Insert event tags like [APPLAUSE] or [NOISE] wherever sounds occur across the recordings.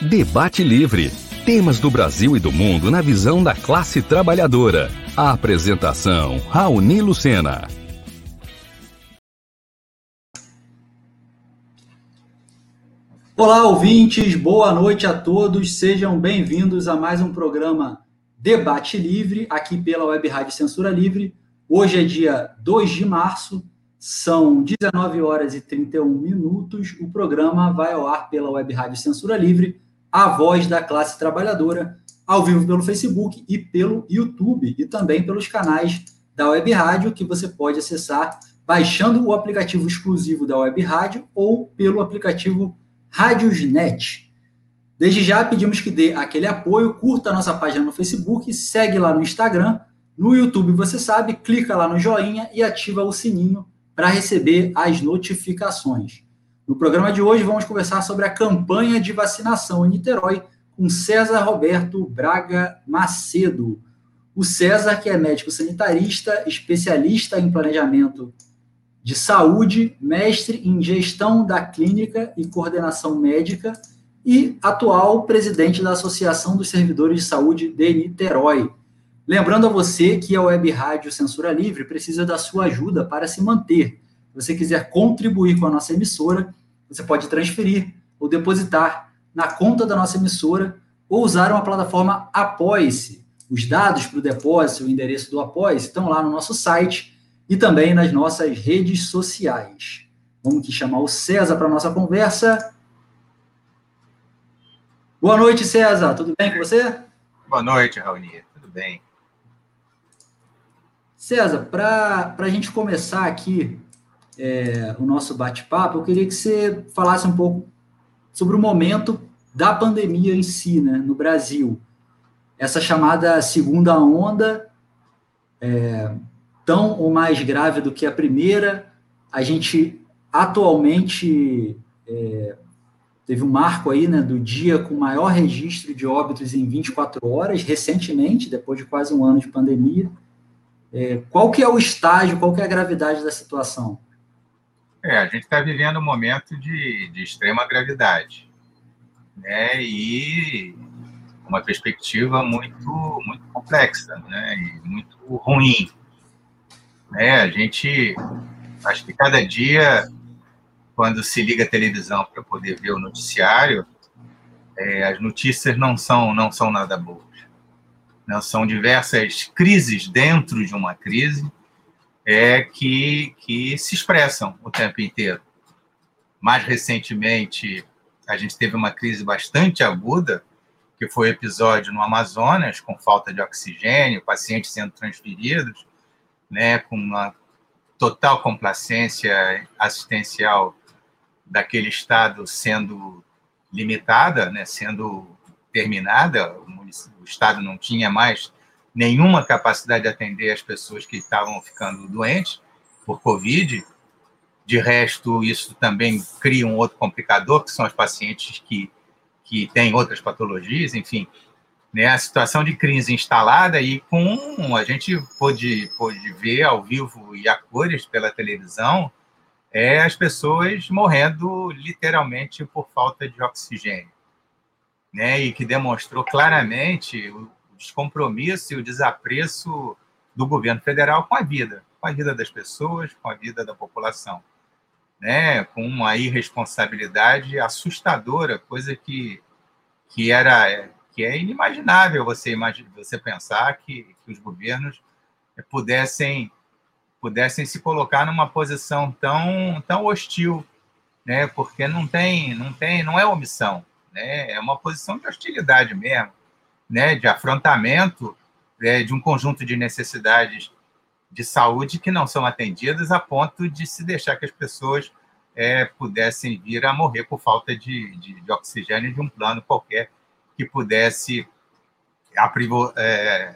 Debate Livre. Temas do Brasil e do mundo na visão da classe trabalhadora. A apresentação, Raoni Lucena. Olá, ouvintes, boa noite a todos. Sejam bem-vindos a mais um programa Debate Livre, aqui pela Web Rádio Censura Livre. Hoje é dia 2 de março, são 19 horas e 31 minutos. O programa vai ao ar pela Web Rádio Censura Livre a voz da classe trabalhadora, ao vivo pelo Facebook e pelo YouTube, e também pelos canais da Web Rádio, que você pode acessar baixando o aplicativo exclusivo da Web Rádio ou pelo aplicativo Rádiosnet. Desde já pedimos que dê aquele apoio, curta a nossa página no Facebook, segue lá no Instagram, no YouTube você sabe, clica lá no joinha e ativa o sininho para receber as notificações. No programa de hoje, vamos conversar sobre a campanha de vacinação em Niterói com César Roberto Braga Macedo. O César, que é médico sanitarista, especialista em planejamento de saúde, mestre em gestão da clínica e coordenação médica e atual presidente da Associação dos Servidores de Saúde de Niterói. Lembrando a você que a Web Rádio Censura Livre precisa da sua ajuda para se manter. Se você quiser contribuir com a nossa emissora, você pode transferir ou depositar na conta da nossa emissora ou usar uma plataforma Apoie-se. Os dados para o depósito, o endereço do Apoie-se estão lá no nosso site e também nas nossas redes sociais. Vamos aqui chamar o César para a nossa conversa. Boa noite, César. Tudo bem com você? Boa noite, Raoni. Tudo bem. César, para a gente começar aqui é, o nosso bate-papo, eu queria que você falasse um pouco sobre o momento da pandemia em si, né, no Brasil. Essa chamada segunda onda, é, tão ou mais grave do que a primeira, a gente atualmente é, teve um marco aí, né, do dia com maior registro de óbitos em 24 horas, recentemente, depois de quase um ano de pandemia. É, qual que é o estágio, qual que é a gravidade da situação? É, a gente está vivendo um momento de, de extrema gravidade, né? E uma perspectiva muito muito complexa, né? E muito ruim. Né? A gente acho que cada dia quando se liga a televisão para poder ver o noticiário, é, as notícias não são não são nada boas. Não são diversas crises dentro de uma crise é, que, que se expressam o tempo inteiro. Mais recentemente, a gente teve uma crise bastante aguda, que foi o episódio no Amazonas, com falta de oxigênio, pacientes sendo transferidos, né, com uma total complacência assistencial daquele estado sendo limitada, né, sendo terminada, o, o estado não tinha mais nenhuma capacidade de atender as pessoas que estavam ficando doentes por Covid. De resto, isso também cria um outro complicador, que são os pacientes que, que têm outras patologias, enfim. Né, a situação de crise instalada e com a gente pôde, pôde ver ao vivo e a cores pela televisão é as pessoas morrendo literalmente por falta de oxigênio, né, e que demonstrou claramente descompromisso e o desapreço do governo federal com a vida, com a vida das pessoas, com a vida da população, né? Com uma irresponsabilidade assustadora, coisa que que era que é inimaginável você imaginar, você pensar que, que os governos pudessem pudessem se colocar numa posição tão tão hostil, né? Porque não tem não tem não é omissão, né? É uma posição de hostilidade mesmo né, de afrontamento é, de um conjunto de necessidades de saúde que não são atendidas a ponto de se deixar que as pessoas é, pudessem vir a morrer por falta de, de, de, oxigênio de um plano qualquer que pudesse é,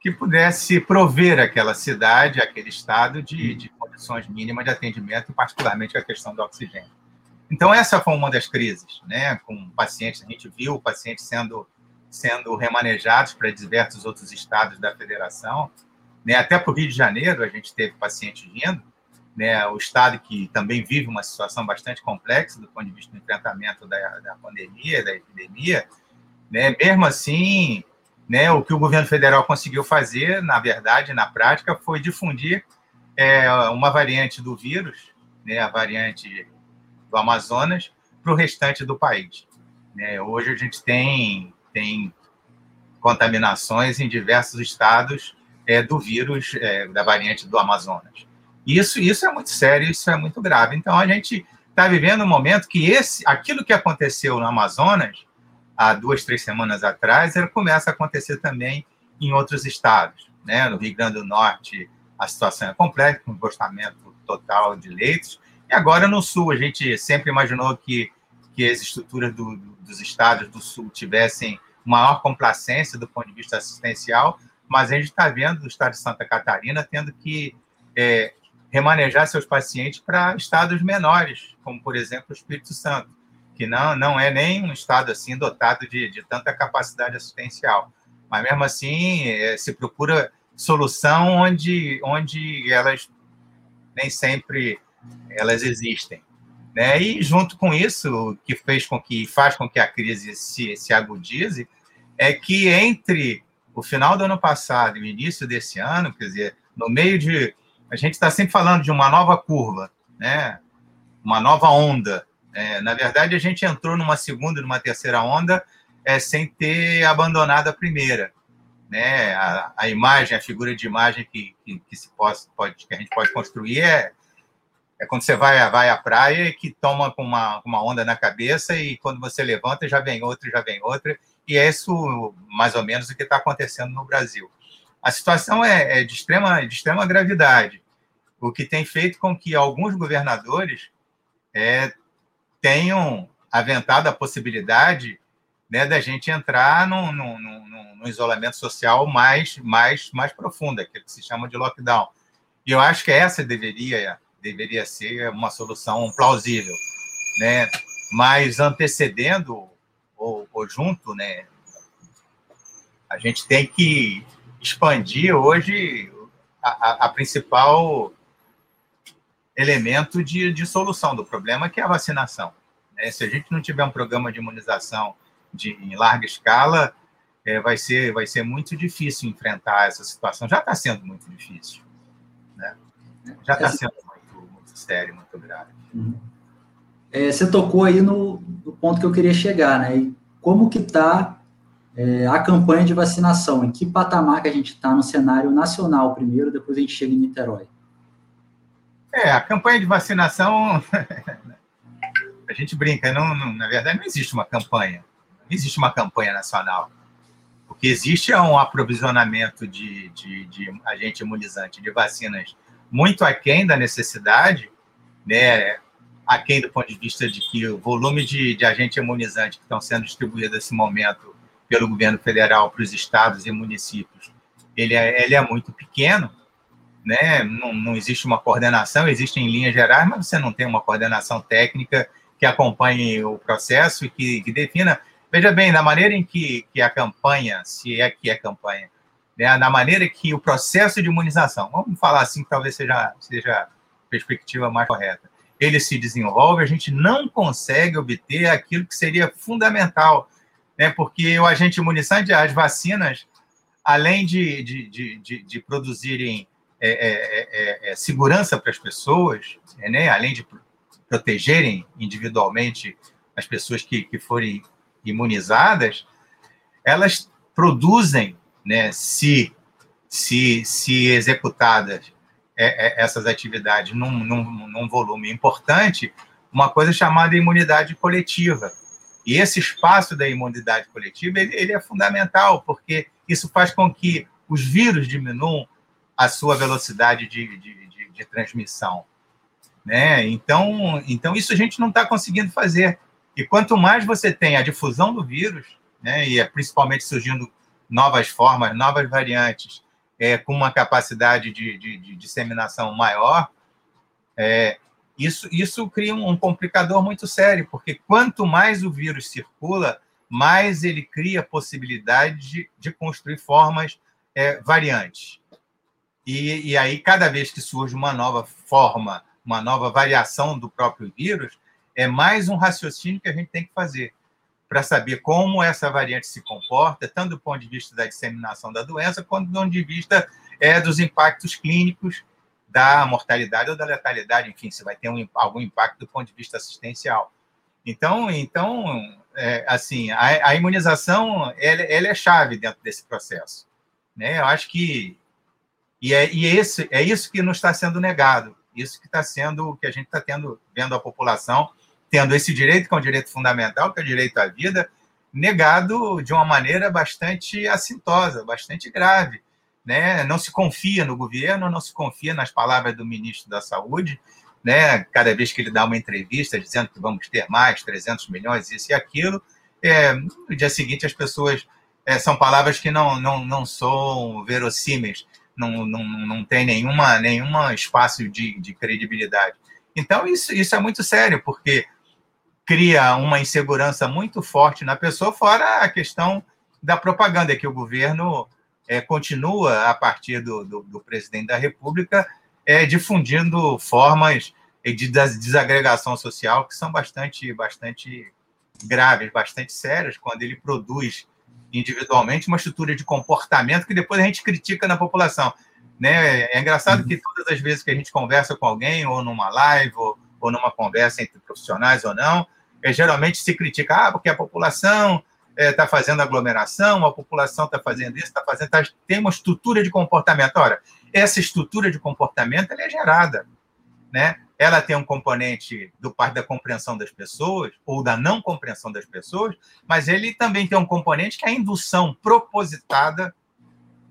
que pudesse prover aquela cidade, aquele estado de, de condições mínimas de atendimento, particularmente a questão do oxigênio. Então, essa foi uma das crises, né? Com pacientes, a gente viu pacientes sendo, sendo remanejados para diversos outros estados da federação, né? Até para o Rio de Janeiro, a gente teve pacientes vindo, né, o Estado que também vive uma situação bastante complexa do ponto de vista do enfrentamento da, da pandemia, da epidemia, né, mesmo assim, né, o que o governo federal conseguiu fazer, na verdade, na prática, foi difundir é, uma variante do vírus, né, a variante do Amazonas, para o restante do país. Né. Hoje a gente tem, tem contaminações em diversos estados é, do vírus é, da variante do Amazonas. Isso, isso é muito sério, isso é muito grave. Então a gente está vivendo um momento que esse, aquilo que aconteceu no Amazonas há duas, três semanas atrás, ele começa a acontecer também em outros estados. Né? No Rio Grande do Norte, a situação é complexa, com esgotamento total de leitos. E agora no Sul, a gente sempre imaginou que, que as estruturas do, dos estados do Sul tivessem maior complacência do ponto de vista assistencial, mas a gente está vendo o estado de Santa Catarina tendo que é, remanejar seus pacientes para estados menores, como, por exemplo, o Espírito Santo, que não, não é nem um estado assim dotado de, de tanta capacidade assistencial. Mas, mesmo assim, é, se procura solução onde, onde elas nem sempre elas existem. Né? E, junto com isso, o que fez com que faz com que a crise se, se agudize é que entre o final do ano passado e o início desse ano, quer dizer, no meio de a gente está sempre falando de uma nova curva, né? uma nova onda. É, na verdade, a gente entrou numa segunda numa terceira onda é, sem ter abandonado a primeira. Né? A, a imagem, a figura de imagem que, que, que se pode, pode, que a gente pode construir é, é quando você vai, vai à praia e que toma com uma, uma onda na cabeça e quando você levanta já vem outra, já vem outra. E é isso, mais ou menos, o que está acontecendo no Brasil. A situação é, é de, extrema, de extrema gravidade o que tem feito com que alguns governadores é, tenham aventado a possibilidade né, da gente entrar num, num, num, num, isolamento social mais, mais, mais profundo, aquilo que se chama de lockdown. E eu acho que essa deveria, deveria ser uma solução plausível. Né? Mas antecedendo ou, ou junto, né, a gente tem que expandir hoje a, a, a principal elemento de, de solução do problema, que é a vacinação. Né? Se a gente não tiver um programa de imunização de, em larga escala, é, vai, ser, vai ser muito difícil enfrentar essa situação. Já está sendo muito difícil. Né? Já está sendo sério, muito grave. Uhum. É, você tocou aí no, no, ponto que eu queria chegar, né? E como que está é, a campanha de vacinação? Em que patamar que a gente está no cenário nacional primeiro, depois a gente chega em Niterói? É, a campanha de vacinação, [LAUGHS] a gente brinca, não, não, na verdade não existe uma campanha, não existe uma campanha nacional. O que existe é um aprovisionamento de, de, de agente imunizante, de vacinas muito aquém da necessidade, né, aquém do ponto de vista de que o volume de, de imunizante que estão sendo distribuídos nesse momento pelo governo federal para os estados e municípios, ele é, ele é muito pequeno, né? Não, não existe uma coordenação, existem linhas gerais, mas você não tem uma coordenação técnica que acompanhe o processo e que, que defina. Veja bem, na maneira em que, que a campanha, se é que é campanha, né? na maneira que o processo de imunização, vamos falar assim, que talvez seja, seja a perspectiva mais correta, ele se desenvolve, a gente não consegue obter aquilo que seria fundamental, né? porque o agente imunizante, as vacinas, além de, de, de, de produzirem é é, é, é, é, segurança para as pessoas, né? além de protegerem individualmente as pessoas que, que forem imunizadas, elas produzem, né, se, se, se executadas essas atividades num, num, num volume importante, uma coisa chamada imunidade coletiva. E esse espaço da imunidade coletiva ele, ele, é fundamental, porque isso faz com que os vírus diminuam a sua velocidade de, de, de, de transmissão. Né? Então, então, isso a gente não está conseguindo fazer. E quanto mais você tem a difusão do vírus, né, e é principalmente surgindo novas formas, novas variantes, é, com uma capacidade de, de, de disseminação maior, é, isso, isso cria um, complicador muito sério, porque quanto mais o vírus circula, mais ele cria possibilidade de, de construir formas é, variantes. E, e aí, cada vez que surge uma nova forma, uma nova variação do próprio vírus, é mais um raciocínio que a gente tem que fazer para saber como essa variante se comporta, tanto do ponto de vista da disseminação da doença, quanto do ponto de vista é, dos impactos clínicos da mortalidade ou da letalidade, enfim, se vai ter um, algum impacto do ponto de vista assistencial. Então, então é, assim, a, a imunização ela, ela, é chave dentro desse processo. Né? Eu acho que e é, e é, esse, é isso que nos está sendo negado, isso que está sendo que a gente está tendo vendo a população tendo esse direito que é um direito fundamental, que é o direito à vida, negado de uma maneira bastante assintosa, bastante grave. Né? Não se confia no governo, não se confia nas palavras do ministro da Saúde, né? cada vez que ele dá uma entrevista dizendo que vamos ter mais 300 milhões, isso e aquilo, é, no dia seguinte as pessoas. É, são palavras que não, não, não são verossímeis, não, não, não tem nenhuma, nenhuma espaço de, de credibilidade. Então, isso, isso é muito sério, porque cria uma insegurança muito forte na pessoa, fora a questão da propaganda, que o governo é, continua, a partir do, do, do presidente da República, é, difundindo formas de desagregação social que são bastante, bastante graves, bastante sérias, quando ele produz individualmente uma estrutura de comportamento que depois a gente critica na população. Né? É engraçado uhum. que todas as vezes que a gente conversa com alguém, ou numa live, ou, ou numa conversa entre profissionais ou não, é, geralmente se critica, ah, porque a população está é, fazendo aglomeração, a população está fazendo isso, está fazendo. Tá, tem uma estrutura de comportamento. Ora, essa estrutura de comportamento é gerada. Né? Ela tem um componente do parte da compreensão das pessoas, ou da não compreensão das pessoas, mas ele também tem um componente que é a indução propositada,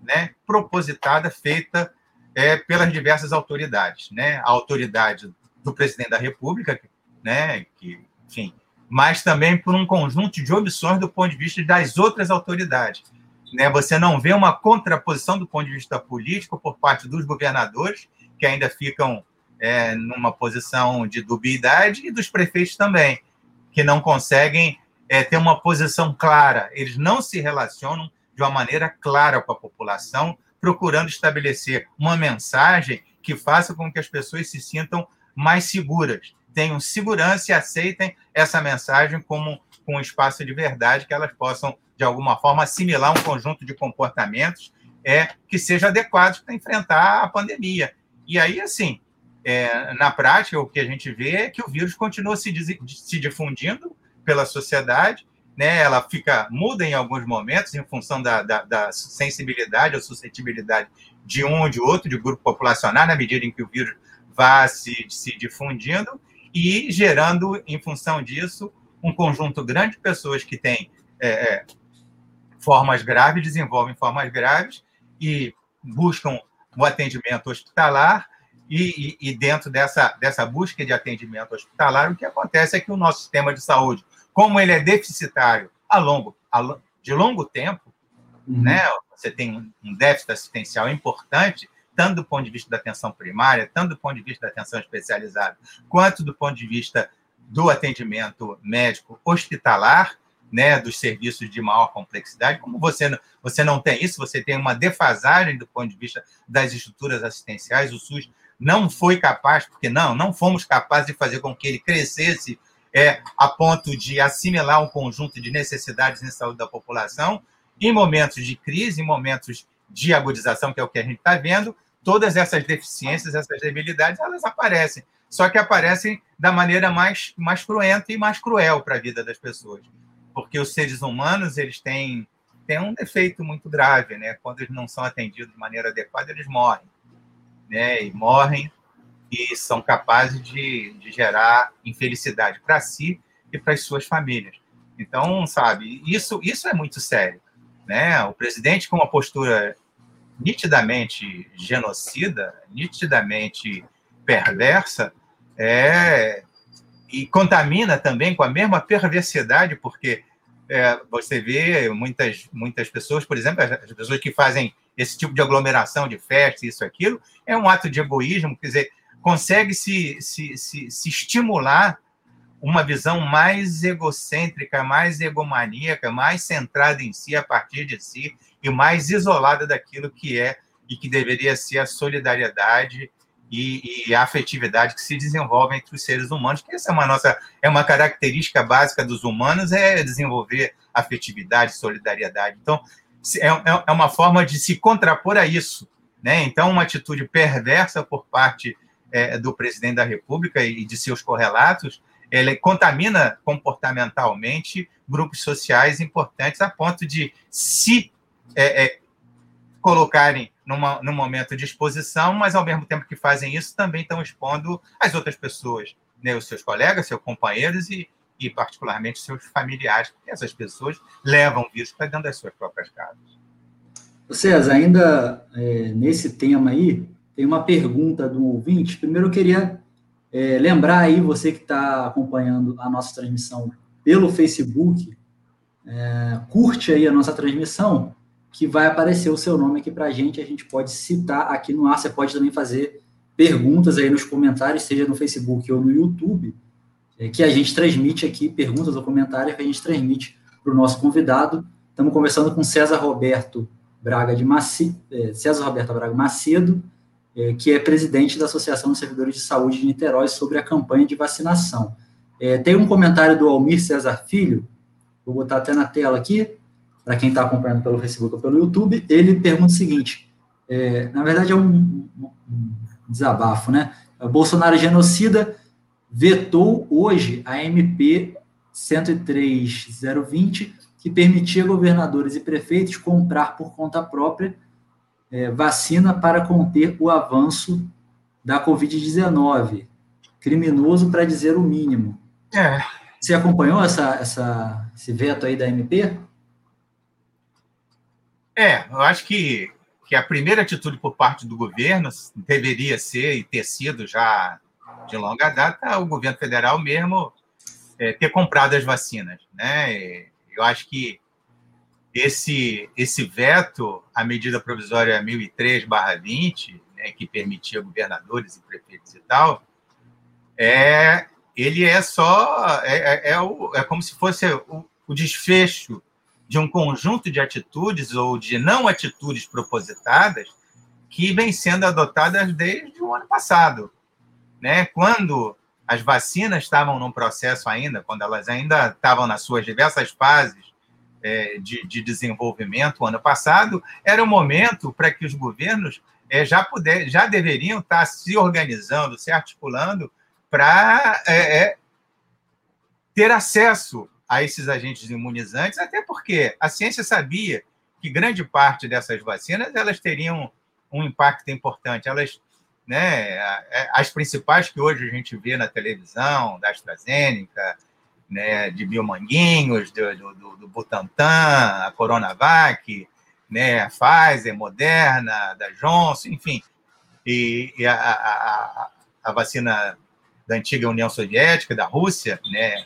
né? propositada, feita é, pelas diversas autoridades. Né? A autoridade do presidente da República, né? que, enfim, mas também por um conjunto de omissões do ponto de vista das outras autoridades. Né? Você não vê uma contraposição do ponto de vista político por parte dos governadores, que ainda ficam é, numa posição de dubiedade, e dos prefeitos também, que não conseguem é, ter uma posição clara. Eles não se relacionam de uma maneira clara com a população, procurando estabelecer uma mensagem que faça com que as pessoas se sintam mais seguras tenham segurança e aceitem essa mensagem como um espaço de verdade, que elas possam, de alguma forma, assimilar um conjunto de comportamentos é, que seja adequados para enfrentar a pandemia. E aí, assim, é, na prática, o que a gente vê é que o vírus continua se, se difundindo pela sociedade, né? ela fica muda em alguns momentos em função da, da, da sensibilidade ou suscetibilidade de um ou de outro, de grupo populacional, na medida em que o vírus vá se, se difundindo, e gerando, em função disso, um conjunto grande de pessoas que têm é, é, formas graves, desenvolvem formas graves e buscam o atendimento hospitalar. E, e, e, dentro dessa, dessa busca de atendimento hospitalar, o que acontece é que o nosso sistema de saúde, como ele é deficitário a longo, a, de longo tempo, uhum. né, você tem um déficit assistencial importante, tanto do ponto de vista da atenção primária, tanto do ponto de vista da atenção especializada, quanto do ponto de vista do atendimento médico hospitalar, né, dos serviços de maior complexidade. Como você não, você não tem isso, você tem uma defasagem do ponto de vista das estruturas assistenciais. O SUS não foi capaz, porque não, não fomos capazes de fazer com que ele crescesse é, a ponto de assimilar um conjunto de necessidades em saúde da população. Em momentos de crise, em momentos de agudização, que é o que a gente está vendo, todas essas deficiências, essas debilidades, elas aparecem. Só que aparecem da maneira mais, mais cruenta e mais cruel para a vida das pessoas. Porque os seres humanos, eles têm, têm um defeito muito grave, né? Quando eles não são atendidos de maneira adequada, eles morrem. Né? E morrem e são capazes de, de gerar infelicidade para si e para as suas famílias. Então, sabe, isso, isso é muito sério. Né? O presidente com uma postura nitidamente genocida, nitidamente perversa, é, e contamina também com a mesma perversidade, porque é, você vê muitas, muitas pessoas, por exemplo, as pessoas que fazem esse tipo de aglomeração de festa, isso, aquilo, é um ato de egoísmo, quer dizer, consegue se, se, se, se estimular uma visão mais egocêntrica, mais egomaníaca, mais centrada em si, a partir de si, e mais isolada daquilo que é e que deveria ser a solidariedade e, e, a afetividade que se desenvolve entre os seres humanos, que essa é uma nossa é uma característica básica dos humanos é desenvolver afetividade, solidariedade. Então é, é, é uma forma de se contrapor a isso, né? Então uma atitude perversa por parte é, do presidente da República e de seus correlatos, ele contamina comportamentalmente grupos sociais importantes a ponto de se é, é, colocarem numa, num momento de exposição, mas ao mesmo tempo que fazem isso, também estão expondo as outras pessoas, né, os seus colegas, seus companheiros e, e particularmente seus familiares, porque essas pessoas levam vírus para dentro das suas próprias casas. César, ainda é, nesse tema aí, tem uma pergunta do ouvinte. Primeiro eu queria é, lembrar aí, você que está acompanhando a nossa transmissão pelo Facebook, é, curte aí a nossa transmissão, que vai aparecer o seu nome aqui para a gente, a gente pode citar aqui no ar, você pode também fazer perguntas aí nos comentários, seja no Facebook ou no YouTube, é, que a gente transmite aqui, perguntas ou comentários que a gente transmite para o nosso convidado. Estamos conversando com César Roberto Braga de Macedo, é, César Roberto Braga Macedo, é, que é presidente da Associação dos Servidores de Saúde de Niterói sobre a campanha de vacinação. É, tem um comentário do Almir César Filho, vou botar até na tela aqui, para quem está acompanhando pelo Facebook ou pelo YouTube, ele pergunta o seguinte: é, na verdade é um, um desabafo, né? O Bolsonaro genocida vetou hoje a MP 103020, que permitia governadores e prefeitos comprar por conta própria é, vacina para conter o avanço da Covid-19. Criminoso para dizer o mínimo. É. Você acompanhou essa, essa, esse veto aí da MP? É, eu acho que, que a primeira atitude por parte do governo deveria ser e ter sido já de longa data o governo federal mesmo é, ter comprado as vacinas, né? Eu acho que esse esse veto à medida provisória 1003/20, né, que permitia governadores e prefeitos e tal, é ele é só é, é, é, o, é como se fosse o, o desfecho de um conjunto de atitudes ou de não atitudes propositadas que vem sendo adotadas desde o ano passado. Né? Quando as vacinas estavam num processo ainda, quando elas ainda estavam nas suas diversas fases é, de, de, desenvolvimento, ano passado, era o momento para que os governos é, já, puder, já deveriam estar se organizando, se articulando para é, é ter acesso a esses agentes imunizantes, até porque a ciência sabia que grande parte dessas vacinas elas teriam um impacto importante. Elas, né, as principais que hoje a gente vê na televisão, da AstraZeneca, né, de Biomanguinhos, do, do, do Butantan, a Coronavac, né, a Pfizer, Moderna, da Johnson, enfim, e, e a, a, a, vacina da antiga União Soviética, da Rússia, né,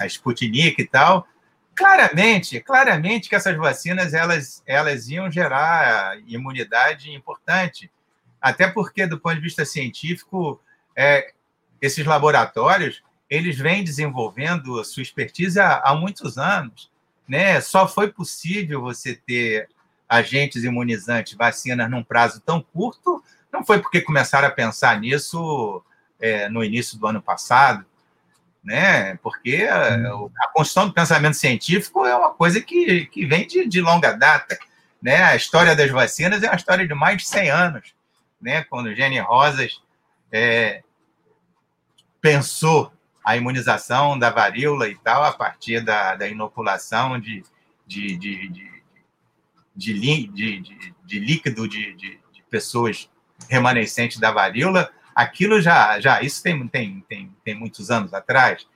a Sputnik e tal, claramente, claramente que essas vacinas elas, elas iam gerar imunidade importante, até porque do ponto de vista científico, é, esses laboratórios eles vêm desenvolvendo sua expertise há, há muitos anos, né? Só foi possível você ter agentes imunizantes, vacinas num prazo tão curto, não foi porque começaram a pensar nisso é, no início do ano passado, né? Porque a, a, construção do pensamento científico é uma coisa que, que vem de, de longa data, né? A história das vacinas é uma história de mais de 100 anos, né? Quando Jenny Rosas é, pensou a imunização da varíola e tal a partir da, da inoculação de, de, de, de, de, de, de líquido de, de, de pessoas remanescentes da varíola aquilo já, já isso tem, tem, tem, tem muitos anos atrás.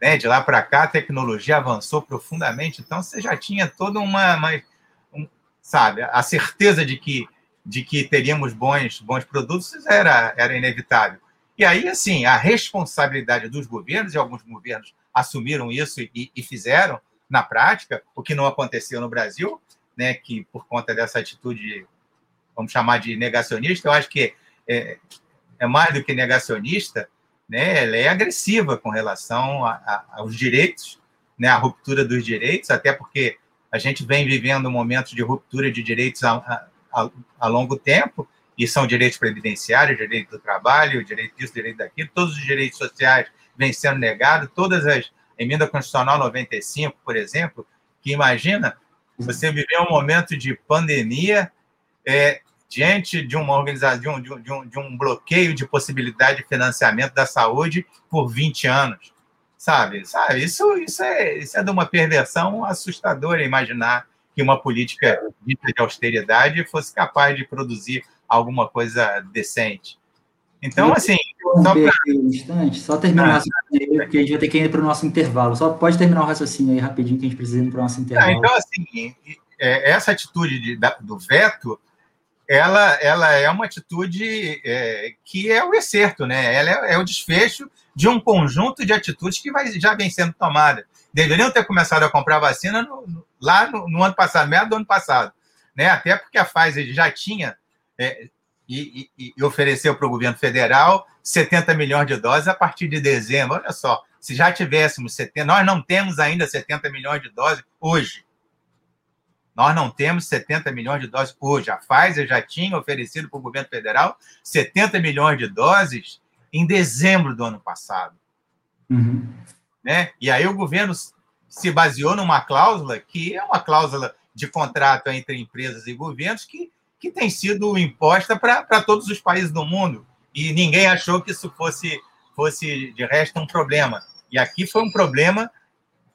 Né? De lá para cá, a tecnologia avançou profundamente, então você já tinha toda uma, uma um, sabe, a certeza de que, de que teríamos bons, bons produtos era, era inevitável. E aí, assim, a responsabilidade dos governos, e alguns governos assumiram isso e, e fizeram na prática, o que não aconteceu no Brasil, né, que por conta dessa atitude, vamos chamar de negacionista, eu acho que é, é mais do que negacionista, né? Ela é agressiva com relação a, a, aos direitos, né? A ruptura dos direitos, até porque a gente vem vivendo um de ruptura de direitos há, a, a longo tempo, e são direitos previdenciários, direito do trabalho, direito disso, direito daquilo, todos os direitos sociais vêm sendo negados, todas as emenda constitucional 95, por exemplo, que imagina você viver um momento de pandemia é, diante de uma organização, de um, de, um, de um bloqueio de possibilidade de financiamento da saúde por 20 anos. Sabe? sabe? Isso, isso, é, isso é de uma perversão assustadora imaginar que uma política de austeridade fosse capaz de produzir alguma coisa decente. Então, assim. Só, pra... um instante, só terminar ah, o raciocínio aí, porque a gente vai ter que ir para o nosso intervalo. Só pode terminar o raciocínio aí rapidinho, que a gente precisa ir para o nosso intervalo. Ah, então, assim, é, essa atitude de, do veto, ela, ela é uma atitude é, que é o excerto, né? Ela é, é, o desfecho de um conjunto de atitudes que vai, já vem sendo tomada. Deveriam ter começado a comprar vacina no, no, lá no, no, ano passado, meio do ano passado. Né? Até porque a Pfizer já tinha é, e, e, e ofereceu para o governo federal 70 milhões de doses a partir de dezembro. Olha só, se já tivéssemos 70, nós não temos ainda 70 milhões de doses hoje. Nós não temos 70 milhões de doses hoje. A Pfizer já tinha oferecido para o governo federal 70 milhões de doses em dezembro do ano passado. Uhum. Né? E aí o governo se baseou numa cláusula que é uma cláusula de contrato entre empresas e governos que que tem sido imposta para todos os países do mundo. E ninguém achou que isso fosse, fosse, de resto, um problema. E aqui foi um problema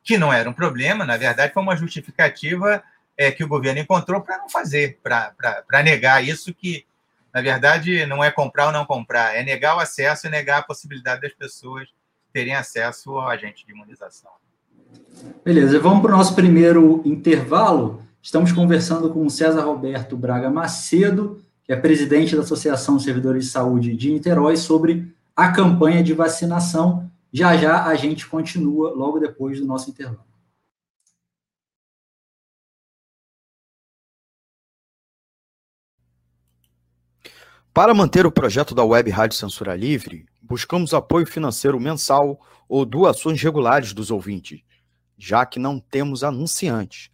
que não era um problema, na verdade, foi uma justificativa é, que o governo encontrou para não fazer, para negar isso que, na verdade, não é comprar ou não comprar, é negar o acesso e negar a possibilidade das pessoas terem acesso ao agente de imunização. Beleza, vamos para o nosso primeiro intervalo. Estamos conversando com o César Roberto Braga Macedo, que é presidente da Associação Servidores de Saúde de Niterói, sobre a campanha de vacinação. Já já a gente continua logo depois do nosso intervalo. Para manter o projeto da Web Rádio Censura Livre, buscamos apoio financeiro mensal ou doações regulares dos ouvintes, já que não temos anunciantes.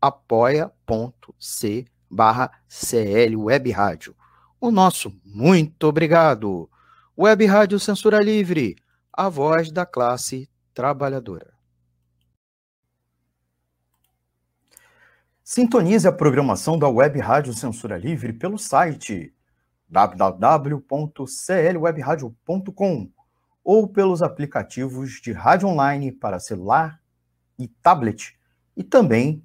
apoia.c barra CL Web Rádio. O nosso muito obrigado. Web Rádio Censura Livre, a voz da classe trabalhadora. Sintonize a programação da Web Rádio Censura Livre pelo site www.clwebradio.com ou pelos aplicativos de rádio online para celular e tablet e também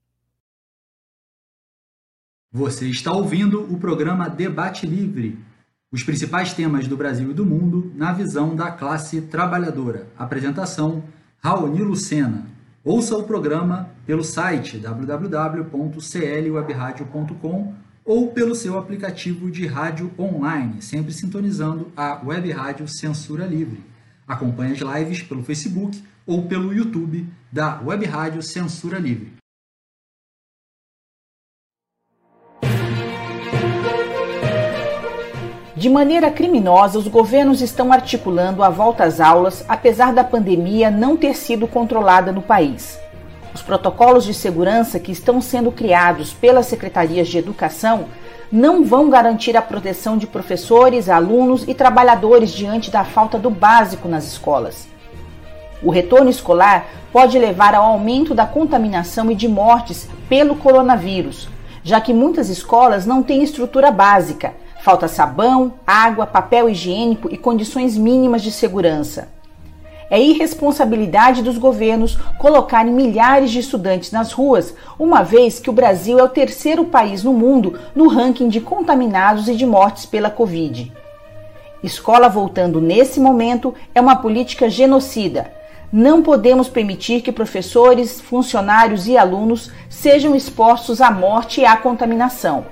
Você está ouvindo o programa Debate Livre, os principais temas do Brasil e do mundo na visão da classe trabalhadora. Apresentação: Raoni Lucena. Ouça o programa pelo site www.clwebradio.com ou pelo seu aplicativo de rádio online, sempre sintonizando a Web Rádio Censura Livre. Acompanhe as lives pelo Facebook ou pelo YouTube da Web Rádio Censura Livre. De maneira criminosa, os governos estão articulando a volta às aulas, apesar da pandemia não ter sido controlada no país. Os protocolos de segurança que estão sendo criados pelas secretarias de educação não vão garantir a proteção de professores, alunos e trabalhadores diante da falta do básico nas escolas. O retorno escolar pode levar ao aumento da contaminação e de mortes pelo coronavírus, já que muitas escolas não têm estrutura básica, falta sabão, água, papel higiênico e condições mínimas de segurança. É irresponsabilidade dos governos colocarem milhares de estudantes nas ruas, uma vez que o Brasil é o terceiro país no mundo no ranking de contaminados e de mortes pela Covid. Escola voltando nesse momento é uma política genocida. Não podemos permitir que professores, funcionários e alunos sejam expostos à morte e à contaminação.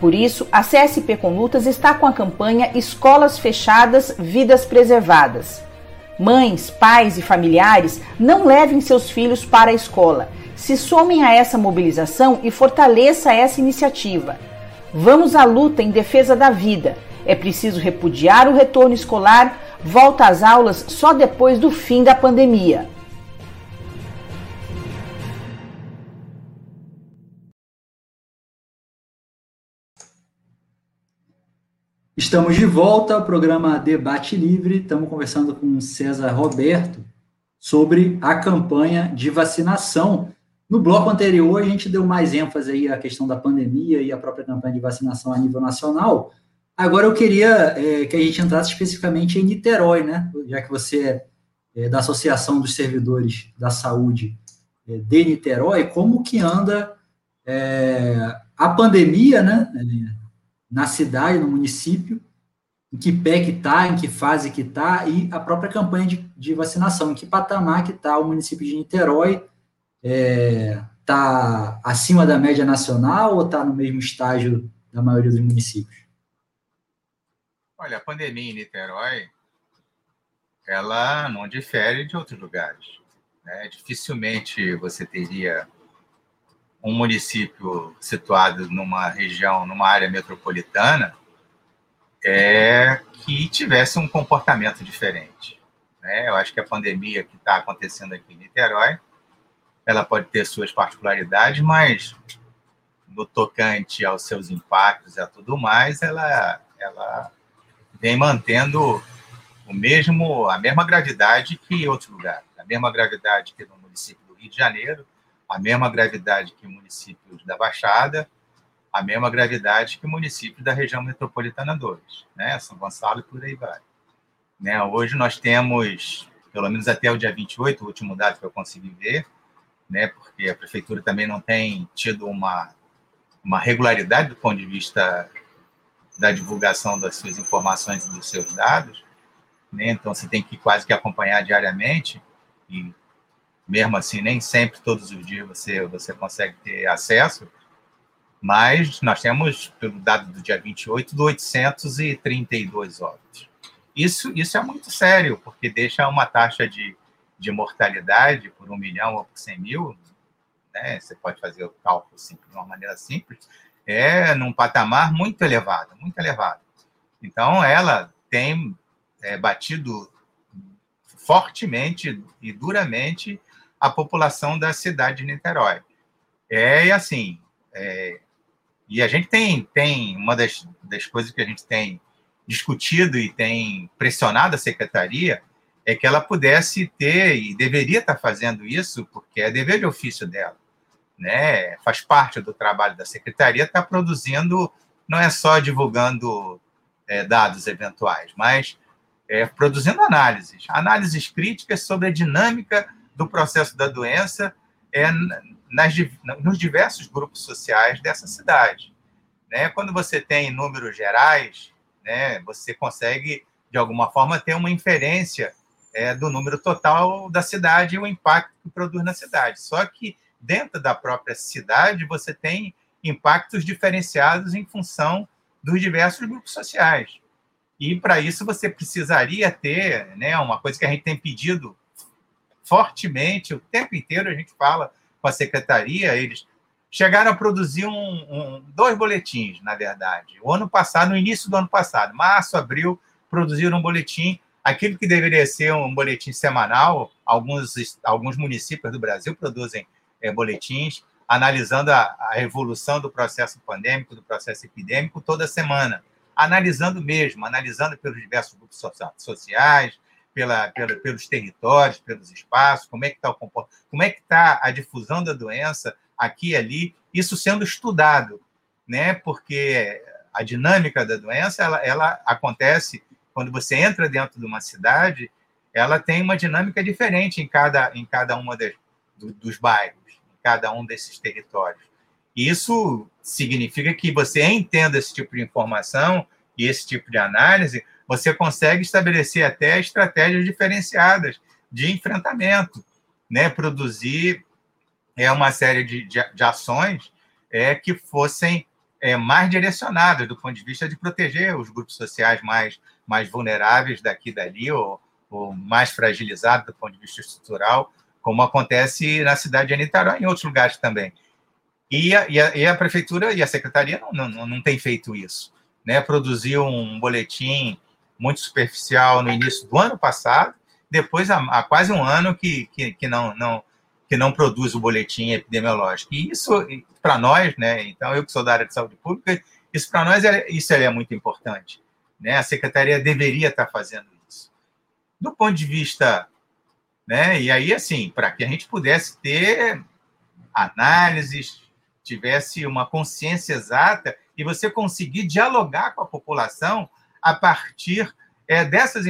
Por isso, a CSP Conlutas está com a campanha Escolas Fechadas, Vidas Preservadas. Mães, pais e familiares não levem seus filhos para a escola. Se somem a essa mobilização e fortaleça essa iniciativa. Vamos à luta em defesa da vida. É preciso repudiar o retorno escolar, volta às aulas só depois do fim da pandemia. Estamos de volta ao programa Debate Livre. Estamos conversando com César Roberto sobre a campanha de vacinação. No bloco anterior, a gente deu mais ênfase aí à questão da pandemia e à própria campanha de vacinação a nível nacional. Agora eu queria é, que a gente entrasse especificamente em Niterói, né? Já que você é, é da Associação dos Servidores da Saúde é, de Niterói, como que anda é, a pandemia, né? Na cidade, no município, em que pé que está, em que fase que está, e a própria campanha de, de, vacinação, em que patamar que está o município de Niterói, está é, tá acima da média nacional ou está no mesmo estágio da maioria dos municípios? Olha, a pandemia em Niterói, ela não difere de outros lugares. Né? Dificilmente você teria um município situado numa região, numa área metropolitana, é que tivesse um comportamento diferente. Né? Eu acho que a pandemia que está acontecendo aqui em Niterói, ela pode ter suas particularidades, mas no tocante aos seus impactos e a tudo mais, ela, ela vem mantendo o mesmo, a mesma gravidade que outros lugares, a mesma gravidade que no município do Rio de Janeiro, a mesma gravidade que municípios da Baixada, a mesma gravidade que municípios da região metropolitana 2, né? São Gonçalo e por aí vai. Né? Hoje nós temos, pelo menos até o dia 28, o último dado que eu consegui ver, né? porque a prefeitura também não tem tido uma, uma regularidade do ponto de vista da divulgação das suas informações e dos seus dados, né? então você tem que quase que acompanhar diariamente, e mesmo assim, nem sempre, todos os dias, você, você consegue ter acesso, mas nós temos, pelo dado do dia 28, do 832 óbitos. Isso, isso é muito sério, porque deixa uma taxa de, de mortalidade por um milhão ou por 100 mil, né? você pode fazer o cálculo assim, de uma maneira simples, é num patamar muito elevado, muito elevado. Então, ela tem é, batido fortemente e duramente a população da cidade de Niterói. É assim, é, e a gente tem, tem uma das, das coisas que a gente tem discutido e tem pressionado a secretaria é que ela pudesse ter e deveria estar fazendo isso, porque é dever de ofício dela, né? Faz parte do trabalho da secretaria estar produzindo, não é só divulgando é, dados eventuais, mas é, produzindo análises, análises críticas sobre a dinâmica do processo da doença é nas, nos diversos grupos sociais dessa cidade. Né? Quando você tem números gerais, né, você consegue, de alguma forma, ter uma inferência é, do número total da cidade e o impacto que produz na cidade. Só que dentro da própria cidade, você tem impactos diferenciados em função dos diversos grupos sociais. E para isso você precisaria ter, né, uma coisa que a gente tem pedido fortemente, o tempo inteiro a gente fala com a secretaria, eles chegaram a produzir um, um, dois boletins, na verdade. O ano passado, no início do ano passado, março, abril, produziram um boletim. Aquilo que deveria ser um boletim semanal, alguns, alguns municípios do Brasil produzem é, boletins analisando a, a evolução do processo pandêmico, do processo epidêmico, toda semana. Analisando mesmo, analisando pelos diversos grupos sociais, pela, pela, pelos territórios, pelos espaços, como é que está como é que está a difusão da doença aqui e ali, isso sendo estudado, né? Porque a dinâmica da doença ela, ela acontece quando você entra dentro de uma cidade, ela tem uma dinâmica diferente em cada em cada uma das, do, dos bairros, em cada um desses territórios. Isso significa que você entenda esse tipo de informação e esse tipo de análise, você consegue estabelecer até estratégias diferenciadas de enfrentamento, né? Produzir é uma série de, de, de ações é, que fossem é, mais direcionadas do ponto de vista de proteger os grupos sociais mais, mais vulneráveis daqui e dali, ou, ou mais fragilizados do ponto de vista estrutural, como acontece na cidade de Niterói e em outros lugares também. E a, e a, e a prefeitura e a secretaria não, não, não tem feito isso. Né? Produziu um boletim muito superficial no início do ano passado, depois há, há quase um ano que, que, que não, não, que não produz o boletim epidemiológico. E isso, para nós, né, então eu que sou da área de saúde pública, isso para nós é, isso é muito importante. Né? A secretaria deveria estar fazendo isso. Do ponto de vista, né, e aí assim, para que a gente pudesse ter análises, tivesse uma consciência exata e você conseguir dialogar com a população a partir é, dessas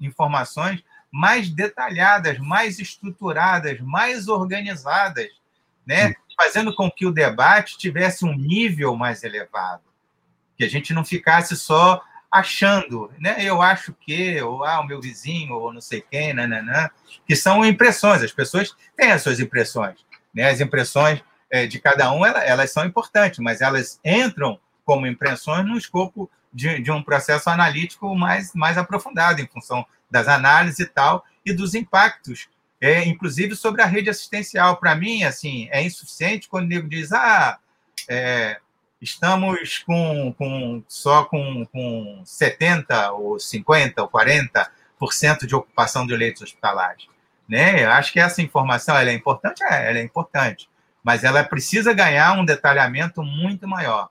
informações mais detalhadas, mais estruturadas, mais organizadas, né? fazendo com que o debate tivesse um nível mais elevado, que a gente não ficasse só achando, né? Eu acho que, ou ah, o meu vizinho, ou não sei quem, nananã, que são impressões. As pessoas têm as suas impressões, né? As impressões é, de cada um, elas, elas são importantes, mas elas entram como impressões no escopo de, de um processo analítico mais, mais aprofundado, em função das análises e tal, e dos impactos, é, inclusive sobre a rede assistencial. Para mim, assim, é insuficiente quando o nego diz, ah, é, estamos com, com, só com, com 70% ou 50% ou 40% de ocupação de leitos hospitalares. Né? Eu acho que essa informação ela é importante, é, ela é importante, mas ela precisa ganhar um detalhamento muito maior,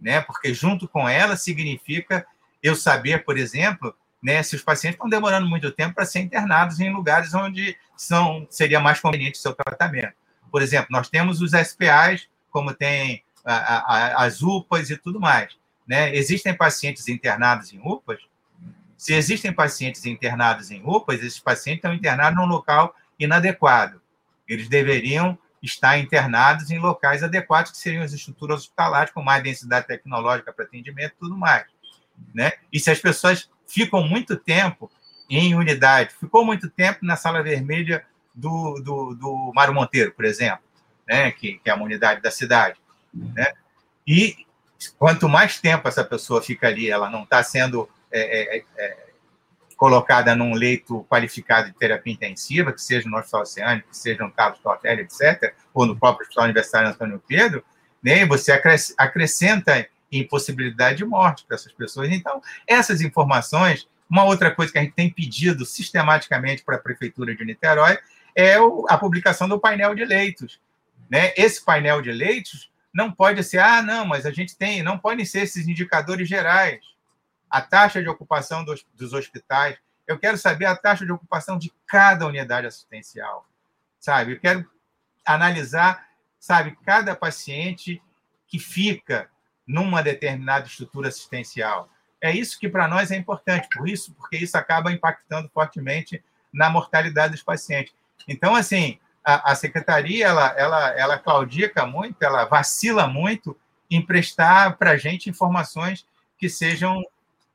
né? porque junto com ela significa eu saber, por exemplo, né, se os pacientes estão demorando muito tempo para ser internados em lugares onde são, seria mais conveniente o seu tratamento. Por exemplo, nós temos os SPAs, como tem a, a, as UPAs e tudo mais. Né? Existem pacientes internados em UPAs? Se existem pacientes internados em UPAs, esses pacientes estão internados num local inadequado. Eles deveriam estar internados em locais adequados, que seriam as estruturas hospitalares, com mais densidade tecnológica para atendimento e tudo mais. Né? E se as pessoas ficam muito tempo em unidade. Ficou muito tempo na sala vermelha do, do, do Mário Monteiro, por exemplo, né? que, que é uma unidade da cidade. Né? E quanto mais tempo essa pessoa fica ali, ela não está sendo é, é, é, colocada num leito qualificado de terapia intensiva, que seja no Hospital Oceânico, que seja no Carlos Tortelli, etc., ou no próprio Hospital Universitário Antônio Pedro, né? você acrescenta impossibilidade de morte para essas pessoas. Então, essas informações, uma outra coisa que a gente tem pedido sistematicamente para a Prefeitura de Niterói é a publicação do painel de leitos. Né? Esse painel de leitos não pode ser, ah, não, mas a gente tem, não podem ser esses indicadores gerais. A taxa de ocupação dos, dos hospitais. Eu quero saber a taxa de ocupação de cada unidade assistencial, sabe? Eu quero analisar, sabe, cada paciente que fica numa determinada estrutura assistencial. É isso que para nós é importante, por isso, porque isso acaba impactando fortemente na mortalidade dos pacientes. Então, assim, a, a secretaria ela, ela, ela claudica muito, ela vacila muito em prestar para a gente informações que sejam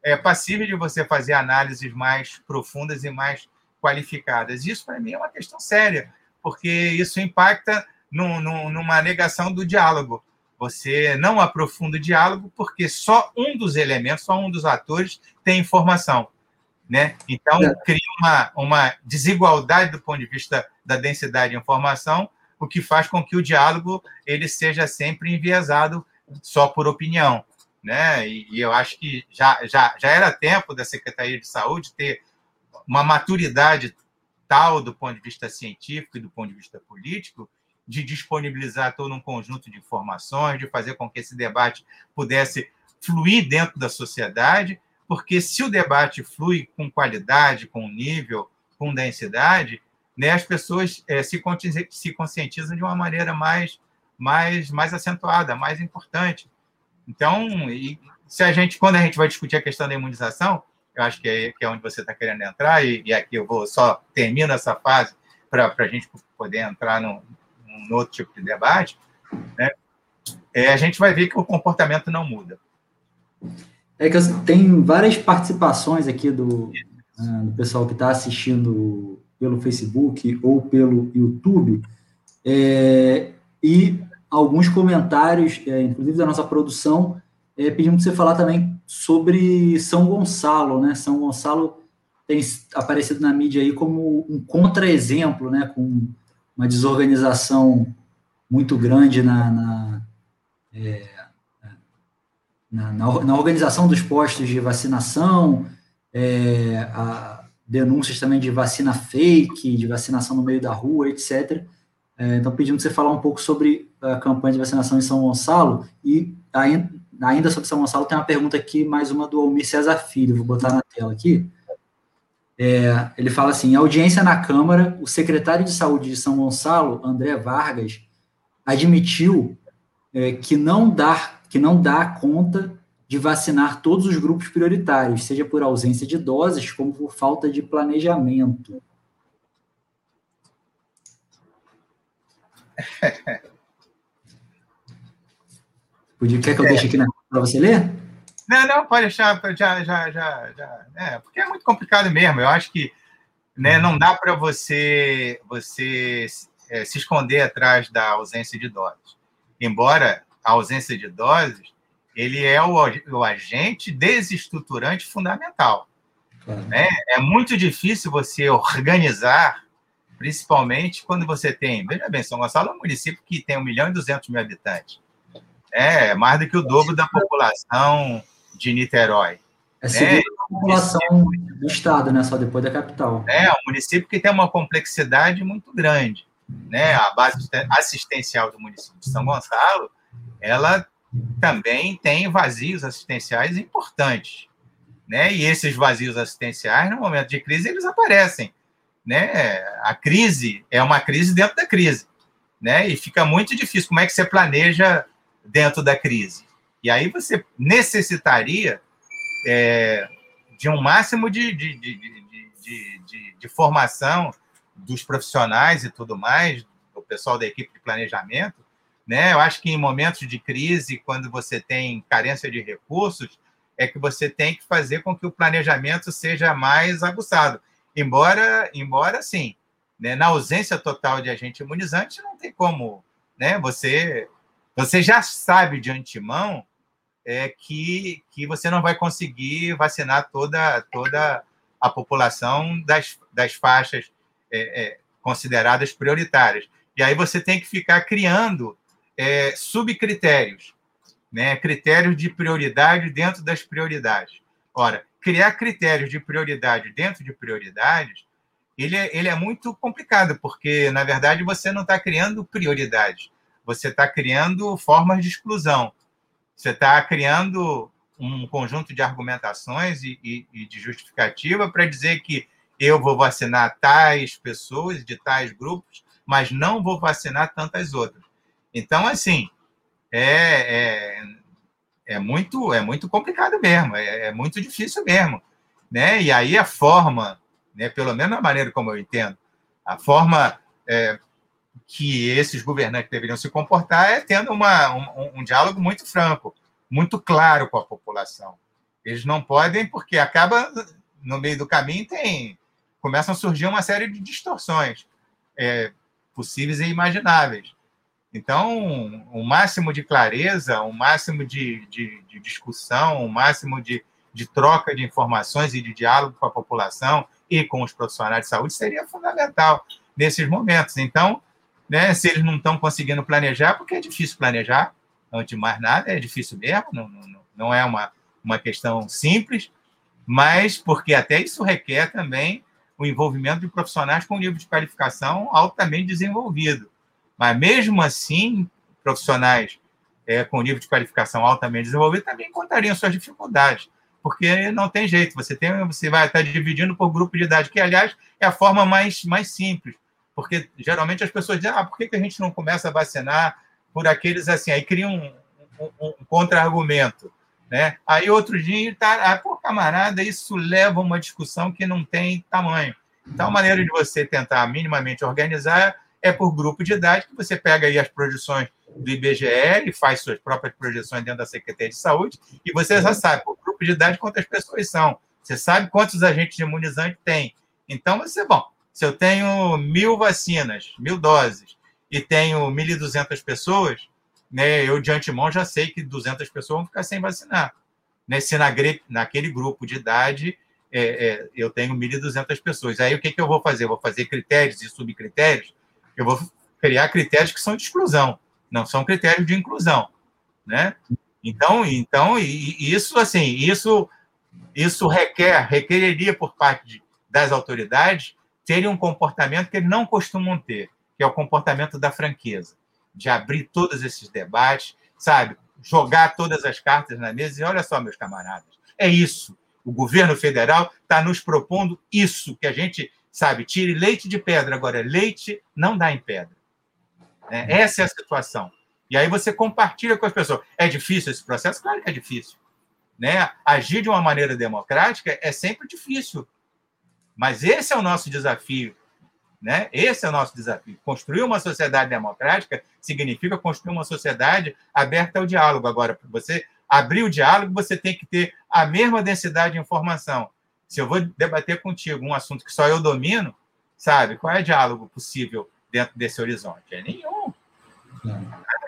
é, passíveis de você fazer análises mais profundas e mais qualificadas. Isso, para mim, é uma questão séria, porque isso impacta numa negação do diálogo. Você não aprofunda o diálogo porque só um dos elementos, só um dos atores tem informação. Né? Então, é. cria uma, uma desigualdade do ponto de vista da densidade de informação, o que faz com que o diálogo ele seja sempre enviesado só por opinião. Né? E, e eu acho que já, já, já era tempo da Secretaria de Saúde ter uma maturidade tal do ponto de vista científico e do ponto de vista político de disponibilizar todo um conjunto de informações, de fazer com que esse debate pudesse fluir dentro da sociedade, porque se o debate flui com qualidade, com nível, com densidade, né, as pessoas é, se, se conscientizam de uma maneira mais, mais, mais acentuada, mais importante. Então, e, se a gente, quando a gente vai discutir a questão da imunização, eu acho que é, que é onde você está querendo entrar, e, e, aqui eu vou só termino essa fase para a gente poder entrar num, num, outro tipo de debate, né? É, a gente vai ver que o comportamento não muda. É que tem várias participações aqui do, uh, do pessoal que está assistindo pelo Facebook ou pelo YouTube, é, e alguns comentários, é, inclusive da nossa produção, é, pedindo para você falar também sobre São Gonçalo, né? São Gonçalo tem aparecido na mídia aí como um contra-exemplo, né? Com uma desorganização muito grande na, na, é, na, na, na, organização dos postos de vacinação, é, denúncias também de vacina fake, de vacinação no meio da rua, etc. É, então, pedindo você falar um pouco sobre a campanha de vacinação em São Gonçalo e ainda ainda sobre São Gonçalo, tem uma pergunta aqui, mais uma do Almir César Filho, vou botar na tela aqui. É, ele fala assim: audiência na Câmara, o secretário de Saúde de São Gonçalo, André Vargas, admitiu é, que, não dá, que não dá conta de vacinar todos os grupos prioritários, seja por ausência de doses, como por falta de planejamento. Podia, quer que eu é. deixe aqui para você ler? Não, não, pode deixar, já, já, já, já é, porque é muito complicado mesmo. Eu acho que né, não dá para você, você é, se esconder atrás da ausência de doses. Embora a ausência de doses, ele é o, o agente desestruturante fundamental. Né? É muito difícil você organizar, principalmente quando você tem. Veja bem, São Gonçalo é um município que tem 1 milhão e 200 mil habitantes. É, mais do que o dobro da população de Niterói. É né? a população do estado, né? Só depois da capital. É, um município que tem uma complexidade muito grande. Né? A base assistencial do município de São Gonçalo, ela também tem vazios assistenciais importantes. Né? E esses vazios assistenciais, no momento de crise, eles aparecem. Né? A crise é uma crise dentro da crise. Né? E fica muito difícil. Como é que você planeja dentro da crise. E aí você necessitaria é, de um máximo de, de, de, de, de formação dos profissionais e tudo mais, do pessoal da equipe de planejamento. Né? Eu acho que em momentos de crise, quando você tem carência de recursos, é que você tem que fazer com que o planejamento seja mais aguçado. Embora, embora sim, né? na ausência total de agente imunizante, não tem como né? você você já sabe de antemão é, que, que você não vai conseguir vacinar toda, toda a população das, das faixas é, é, consideradas prioritárias. E aí você tem que ficar criando é, subcritérios, né? critérios de prioridade dentro das prioridades. Ora, criar critérios de prioridade dentro de prioridades, ele é, ele é muito complicado, porque, na verdade, você não está criando prioridades você está criando formas de exclusão. Você está criando um conjunto de argumentações e, e, e de justificativa para dizer que eu vou vacinar tais pessoas de tais grupos, mas não vou vacinar tantas outras. Então, assim, é, é, é muito, é muito complicado mesmo, é, é, muito difícil mesmo. Né? E aí a forma, né, pelo menos a maneira como eu entendo, a forma é, que esses governantes deveriam se comportar é tendo uma, um, um, diálogo muito franco, muito claro com a população. Eles não podem, porque acaba no meio do caminho tem começam a surgir uma série de distorções é, possíveis e imagináveis. Então, o máximo de clareza, o máximo de, de, de, discussão, o máximo de, de troca de informações e de diálogo com a população e com os profissionais de saúde seria fundamental nesses momentos. Então, né? Se eles não estão conseguindo planejar, porque é difícil planejar, antes de mais nada, é difícil mesmo, não, não, não é uma, uma questão simples, mas porque até isso requer também o envolvimento de profissionais com nível de qualificação altamente desenvolvido. Mas mesmo assim, profissionais é, com nível de qualificação altamente desenvolvido também encontrariam suas dificuldades, porque não tem jeito. Você tem, você vai estar dividindo por grupo de idade, que aliás é a forma mais, mais simples, porque geralmente as pessoas dizem: ah, por que, que a gente não começa a vacinar por aqueles assim? Aí cria um, um, um contra-argumento. Né? Aí outro dia, tá, ah, pô, camarada, isso leva a uma discussão que não tem tamanho. Então, a maneira de você tentar minimamente organizar é por grupo de idade, que você pega aí as projeções do IBGE faz suas próprias projeções dentro da Secretaria de Saúde, e você já sabe, por grupo de idade, quantas pessoas são. Você sabe quantos agentes imunizantes tem. Então, você, bom, se eu tenho mil vacinas, mil doses, e tenho 1.200 pessoas, né, eu de antemão já sei que 200 pessoas vão ficar sem vacinar. Né, se na, naquele grupo de idade é, é, eu tenho 1.200 pessoas. Aí o que, que eu vou fazer? Vou fazer critérios e subcritérios? Eu vou criar critérios que são de exclusão, não são critérios de inclusão. Né? Então, então isso assim, isso, isso requer, requereria por parte de, das autoridades terem um comportamento que eles não costumam ter, que é o comportamento da franqueza, de abrir todos esses debates, sabe? Jogar todas as cartas na mesa e olha só, meus camaradas, é isso. O governo federal está nos propondo isso, que a gente, sabe, tire leite de pedra. Agora, leite não dá em pedra. É, essa é a situação. E aí você compartilha com as pessoas. É difícil esse processo? Claro que é difícil. Né? Agir de uma maneira democrática é sempre difícil. Mas esse é o nosso desafio. Né? Esse é o nosso desafio. Construir uma sociedade democrática significa construir uma sociedade aberta ao diálogo. Agora, para você abrir o diálogo, você tem que ter a mesma densidade de informação. Se eu vou debater contigo um assunto que só eu domino, sabe? Qual é o diálogo possível dentro desse horizonte? É nenhum.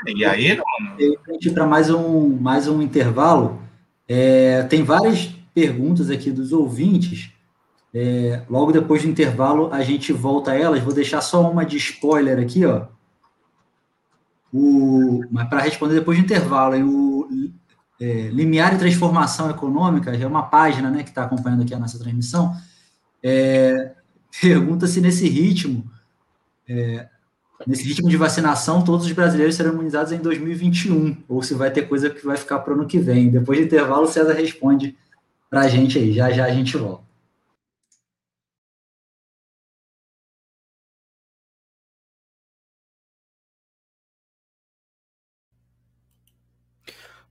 É. E aí, não... para mais um, mais um intervalo, é, tem várias perguntas aqui dos ouvintes. É, logo depois do intervalo, a gente volta a elas. Vou deixar só uma de spoiler aqui, ó. O, mas para responder depois do intervalo, o é, Limiar e Transformação Econômica, é uma página né, que está acompanhando aqui a nossa transmissão, é, [LAUGHS] pergunta se nesse ritmo, é, nesse ritmo de vacinação, todos os brasileiros serão imunizados em 2021, ou se vai ter coisa que vai ficar para o ano que vem. Depois do intervalo, o César responde para a gente aí. Já já a gente volta.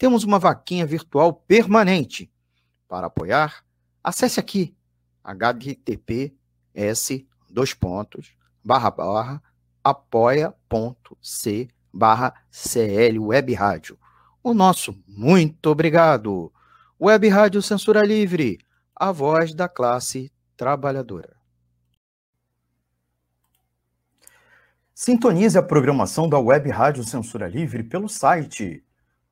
temos uma vaquinha virtual permanente. Para apoiar, acesse aqui https dois pontos barra barra apoia.c barra CL Web Rádio. O nosso muito obrigado. Web Rádio Censura Livre, a voz da classe trabalhadora. Sintonize a programação da Web Rádio Censura Livre pelo site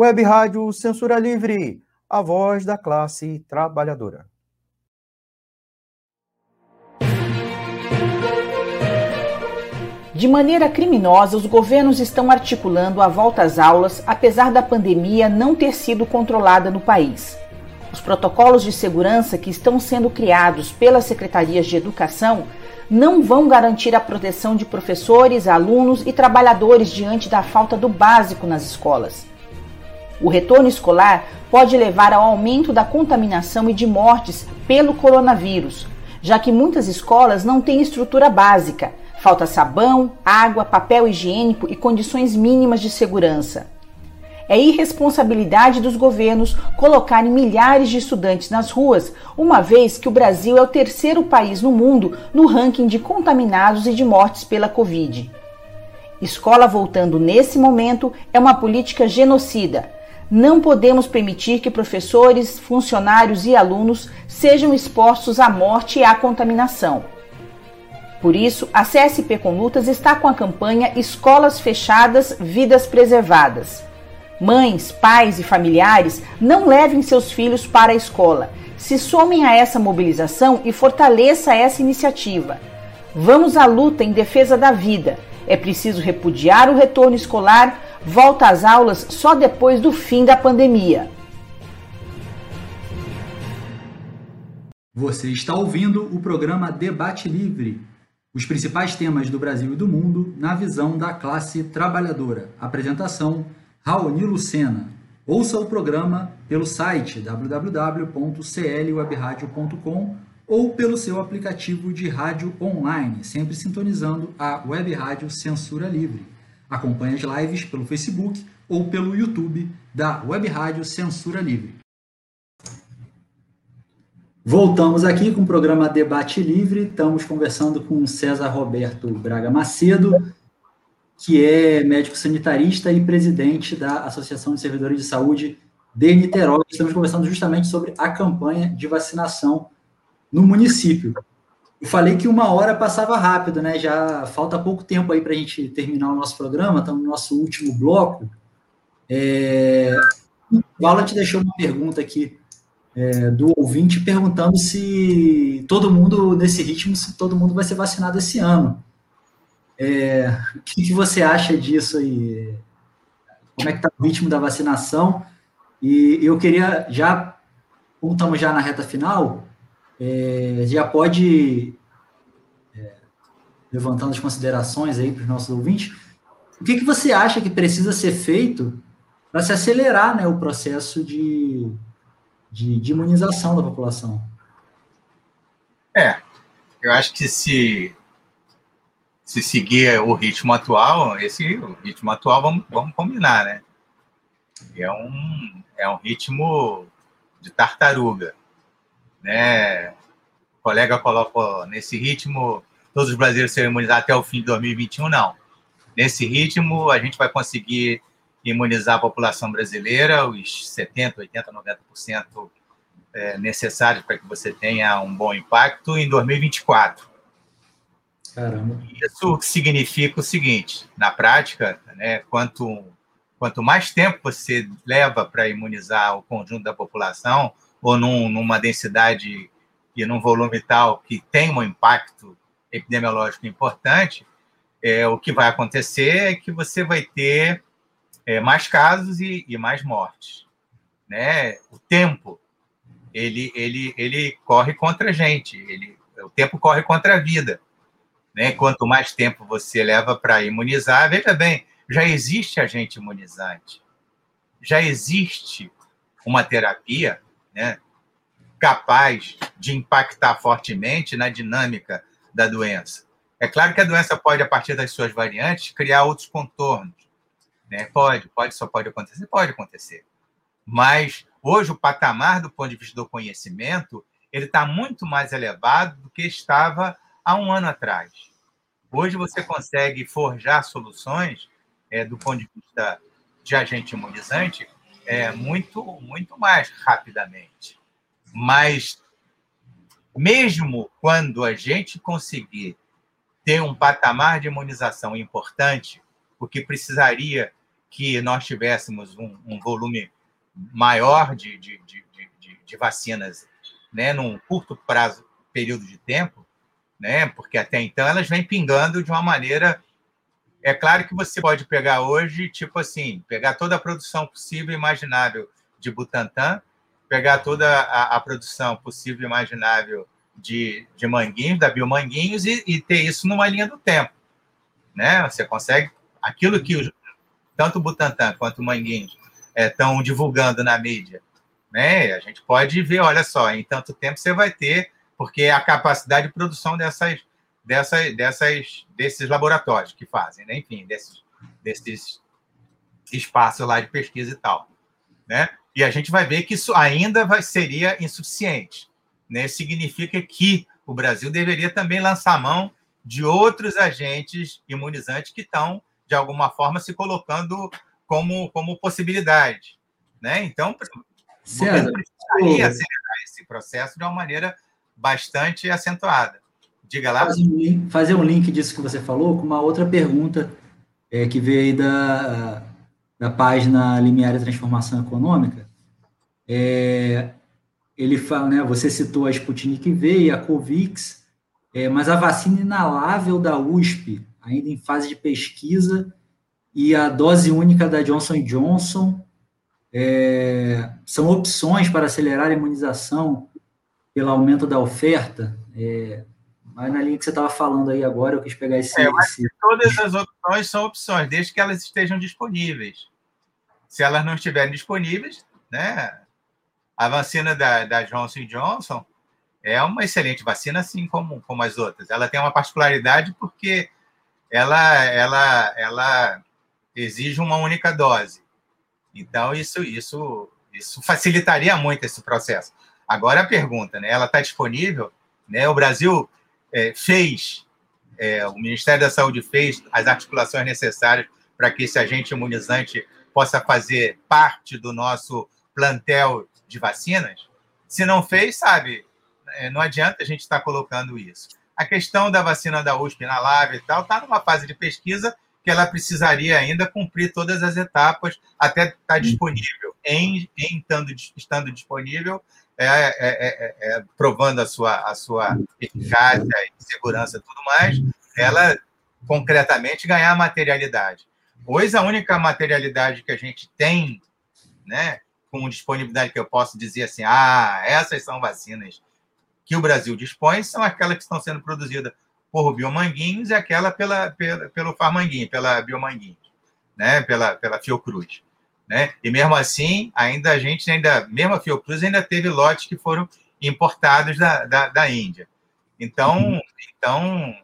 Web Rádio Censura Livre, a voz da classe trabalhadora. De maneira criminosa, os governos estão articulando a volta às aulas, apesar da pandemia não ter sido controlada no país. Os protocolos de segurança que estão sendo criados pelas secretarias de educação não vão garantir a proteção de professores, alunos e trabalhadores diante da falta do básico nas escolas. O retorno escolar pode levar ao aumento da contaminação e de mortes pelo coronavírus, já que muitas escolas não têm estrutura básica Falta sabão, água, papel higiênico e condições mínimas de segurança. É irresponsabilidade dos governos colocarem milhares de estudantes nas ruas, uma vez que o Brasil é o terceiro país no mundo no ranking de contaminados e de mortes pela Covid. Escola voltando nesse momento é uma política genocida. Não podemos permitir que professores, funcionários e alunos sejam expostos à morte e à contaminação. Por isso, a CSP com Lutas está com a campanha Escolas Fechadas, Vidas Preservadas. Mães, pais e familiares não levem seus filhos para a escola. Se somem a essa mobilização e fortaleça essa iniciativa. Vamos à luta em defesa da vida. É preciso repudiar o retorno escolar, volta às aulas só depois do fim da pandemia. Você está ouvindo o programa Debate Livre os principais temas do Brasil e do mundo na visão da classe trabalhadora. Apresentação: Raoni Lucena. Ouça o programa pelo site www.clwebradio.com ou pelo seu aplicativo de rádio online, sempre sintonizando a Web Rádio Censura Livre. Acompanhe as lives pelo Facebook ou pelo YouTube da Web Rádio Censura Livre. Voltamos aqui com o programa Debate Livre. Estamos conversando com César Roberto Braga Macedo, que é médico sanitarista e presidente da Associação de Servidores de Saúde de Niterói. Estamos conversando justamente sobre a campanha de vacinação no município. Eu falei que uma hora passava rápido, né? Já falta pouco tempo aí para a gente terminar o nosso programa, estamos no nosso último bloco. É... O Vala te deixou uma pergunta aqui é, do ouvinte perguntando se todo mundo, nesse ritmo, se todo mundo vai ser vacinado esse ano. É, o que, que, você acha disso aí? Como é que está o ritmo da vacinação? E eu queria já, como estamos já na reta final, é, já pode, é, levantando as considerações aí para os nossos ouvintes, o que, que você acha que precisa ser feito para se acelerar né, o processo de, de, de imunização da população. É, eu acho que se se seguir o ritmo atual, esse ritmo atual, vamos, vamos combinar, né? É um, é um ritmo de tartaruga, né? O colega colocou nesse ritmo, todos os brasileiros serão imunizados até o fim de 2021, não. Nesse ritmo, a gente vai conseguir imunizar a população brasileira, os 70%, 80%, 90% é, necessários para que você tenha um bom impacto em 2024. Caramba. Isso significa o seguinte, na prática, né, quanto, quanto mais tempo você leva para imunizar o conjunto da população, ou num, numa densidade e num volume tal que tem um impacto epidemiológico importante, é, o que vai acontecer é que você vai ter é, mais casos e, e, mais mortes. Né? O tempo, ele, ele, ele corre contra a gente, ele, o tempo corre contra a vida. Né? Quanto mais tempo você leva para imunizar, veja bem, já existe agente imunizante, já existe uma terapia né, capaz de impactar fortemente na dinâmica da doença. É claro que a doença pode, a partir das suas variantes, criar outros contornos. Né? Pode, pode, só pode acontecer, pode acontecer. Mas hoje o patamar do ponto de vista do conhecimento ele está muito mais elevado do que estava há um ano atrás. Hoje você consegue forjar soluções é, do ponto de vista de agente imunizante é, muito, muito mais rapidamente. Mas mesmo quando a gente conseguir ter um patamar de imunização importante, o que precisaria que nós tivéssemos um, um volume maior de, de, de, de, de vacinas né, num curto prazo, período de tempo, né, porque até então elas vêm pingando de uma maneira. É claro que você pode pegar hoje, tipo assim, pegar toda a produção possível e imaginável de Butantan, pegar toda a, a produção possível e imaginável de, de manguinhos, da Biomanguinhos, e, e ter isso numa linha do tempo. Né? Você consegue aquilo que os, tanto Butantan quanto Manguinhos estão é, divulgando na mídia. Né? A gente pode ver, olha só, em tanto tempo você vai ter, porque a capacidade de produção dessas, dessas, dessas, desses laboratórios que fazem, né? enfim, desses, desses espaços lá de pesquisa e tal. Né? E a gente vai ver que isso ainda vai, seria insuficiente. Né? Significa que o Brasil deveria também lançar mão de outros agentes imunizantes que estão, de alguma forma, se colocando como, como possibilidade. Né? Então, César, precisaria acelerar esse processo de uma maneira bastante acentuada. Diga lá. Fazer um, link, fazer um link disso que você falou com uma outra pergunta é, que veio aí da, da página Limiar e Transformação Econômica, é, ele fala, né, você citou a Sputnik V e a Covix, é, mas a vacina inalável da USP, ainda em fase de pesquisa, e a dose única da Johnson Johnson é, são opções para acelerar a imunização pelo aumento da oferta. É, mas na linha que você estava falando aí agora, eu quis pegar esse. É, esse... Todas as opções são opções, desde que elas estejam disponíveis. Se elas não estiverem disponíveis, né, a vacina da, da Johnson Johnson é uma excelente vacina, assim como, como as outras. Ela tem uma particularidade porque ela, ela, ela exige uma única dose. Então, isso, isso, isso facilitaria muito esse processo. Agora, a pergunta, né? Ela está disponível? Né? O Brasil é, fez, é, o Ministério da Saúde fez as articulações necessárias para que esse agente imunizante possa fazer parte do nosso plantel de vacinas, se não fez, sabe, é, não adianta a gente estar tá colocando isso. A questão da vacina da USP na Lave e tal está numa fase de pesquisa que ela precisaria ainda cumprir todas as etapas até estar tá disponível. Em, em estando, estando disponível, é, é, é, é, provando a sua, a sua eficácia e segurança e tudo mais, ela concretamente ganhar materialidade. Pois a única materialidade que a gente tem, né, com disponibilidade que eu posso dizer assim, ah, essas são vacinas que o Brasil dispõe, são aquelas que estão sendo produzidas por Biomanguinhos e aquela pela, pela, pelo Farmanguinho, pela Biomanguinhos, né, pela, pela Fiocruz. Né? E mesmo assim, ainda a gente, ainda, mesmo a Fiocruz, ainda teve lotes que foram importados da, da, da Índia. Então, uhum. então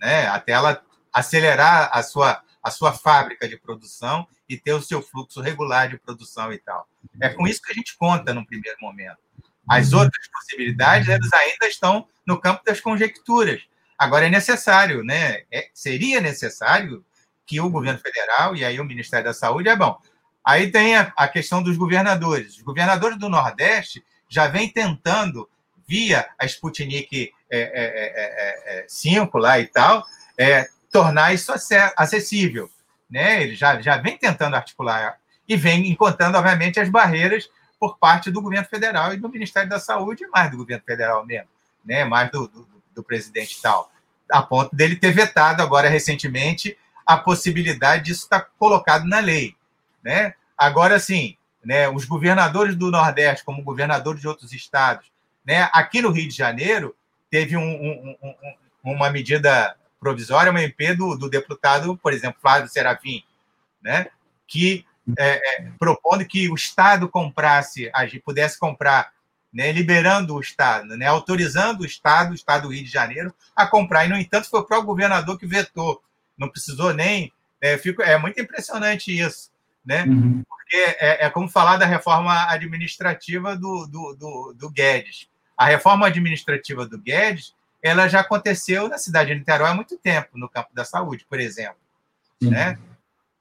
né, até ela acelerar a sua, a sua fábrica de produção e ter o seu fluxo regular de produção e tal. É com isso que a gente conta no primeiro momento. As outras possibilidades, elas ainda estão no campo das conjecturas. Agora é necessário, né? É, seria necessário que o governo federal e aí o Ministério da Saúde é bom. Aí tem a, a questão dos governadores. Os governadores do Nordeste já vêm tentando, via a Sputnik é, é, 5 lá e tal, tornar isso acessível né? Ele já, já vem tentando articular e vem encontrando, obviamente, as barreiras por parte do governo federal e do Ministério da Saúde, mais do governo federal mesmo, né? mais do, do, do presidente tal, a ponto dele ter vetado agora recentemente a possibilidade disso estar colocado na lei. Né? Agora, sim, né, os governadores do Nordeste, como governadores de outros estados, né, aqui no Rio de Janeiro, teve um, um, um, uma medida provisória, uma MP do, do deputado, por exemplo, Flávio Serafim, né, que é, é, propondo que o Estado comprasse, pudesse comprar, né, liberando o Estado, né, autorizando o Estado, o Estado do Rio de Janeiro, a comprar. E, no entanto, foi o próprio governador que vetou. Não precisou nem. É, fico, é muito impressionante isso. Né? Uhum. Porque é, é, como falar da reforma administrativa do, do, do, do Guedes. A reforma administrativa do Guedes ela já aconteceu na cidade de Niterói há muito tempo, no campo da saúde, por exemplo. Né?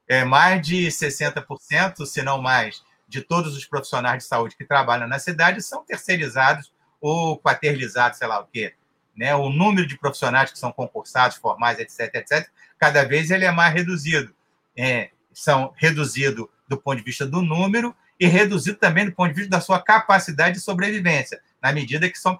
É, mais de 60%, se não mais, de todos os profissionais de saúde que trabalham na cidade são terceirizados ou quaternizados, sei lá o quê. Né? O número de profissionais que são concursados, formais, etc., etc., cada vez ele é mais reduzido. É, são reduzidos do ponto de vista do número e reduzido também do ponto de vista da sua capacidade de sobrevivência, na medida que são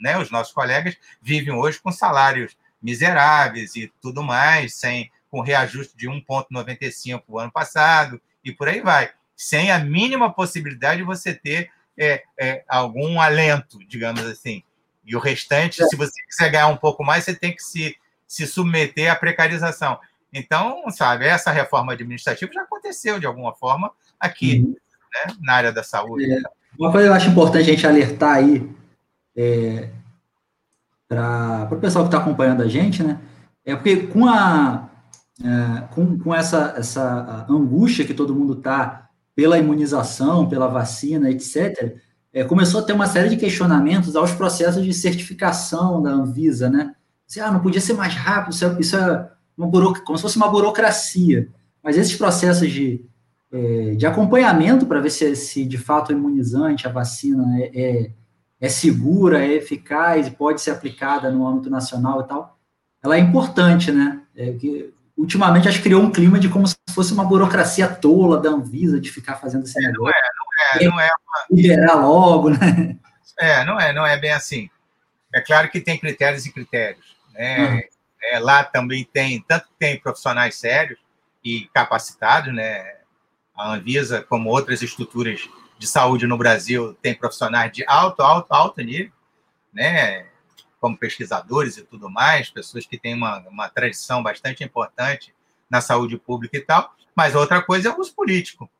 né, os nossos colegas vivem hoje com salários miseráveis e tudo mais, sem com reajuste de 1,95 o ano passado e por aí vai, sem a mínima possibilidade de você ter é, é, algum alento, digamos assim. E o restante, é. se você quiser ganhar um pouco mais, você tem que se, se submeter à precarização. Então, sabe, essa reforma administrativa já aconteceu de alguma forma aqui, uhum. né, na área da saúde. É, uma coisa que eu acho importante a gente alertar aí é, para o pessoal que está acompanhando a gente, né? É porque com a é, com, com essa, essa angústia que todo mundo está pela imunização, pela vacina, etc., é, começou a ter uma série de questionamentos aos processos de certificação da Anvisa, né? Assim, ah, não podia ser mais rápido, isso é, isso é uma buroc... como se fosse uma burocracia. Mas esses processos de, é, de acompanhamento para ver se, se de fato o imunizante, a vacina é, é, é segura, é eficaz e pode ser aplicada no âmbito nacional e tal, ela é importante, né? É, que, ultimamente acho que criou um clima de como se fosse uma burocracia tola da Anvisa de ficar fazendo esse é, negócio. Não é, não é, não é. Uma... Liberar logo, né? É, não é, não é bem assim. É claro que tem critérios e critérios. Né? Uhum. É, lá também tem, tanto tem profissionais sérios e capacitados, né? A Anvisa, como outras estruturas de saúde no Brasil, tem profissionais de alto, alto, alto nível, né? como pesquisadores e tudo mais, pessoas que têm uma, uma tradição bastante importante na saúde pública e tal, mas outra coisa é o uso político.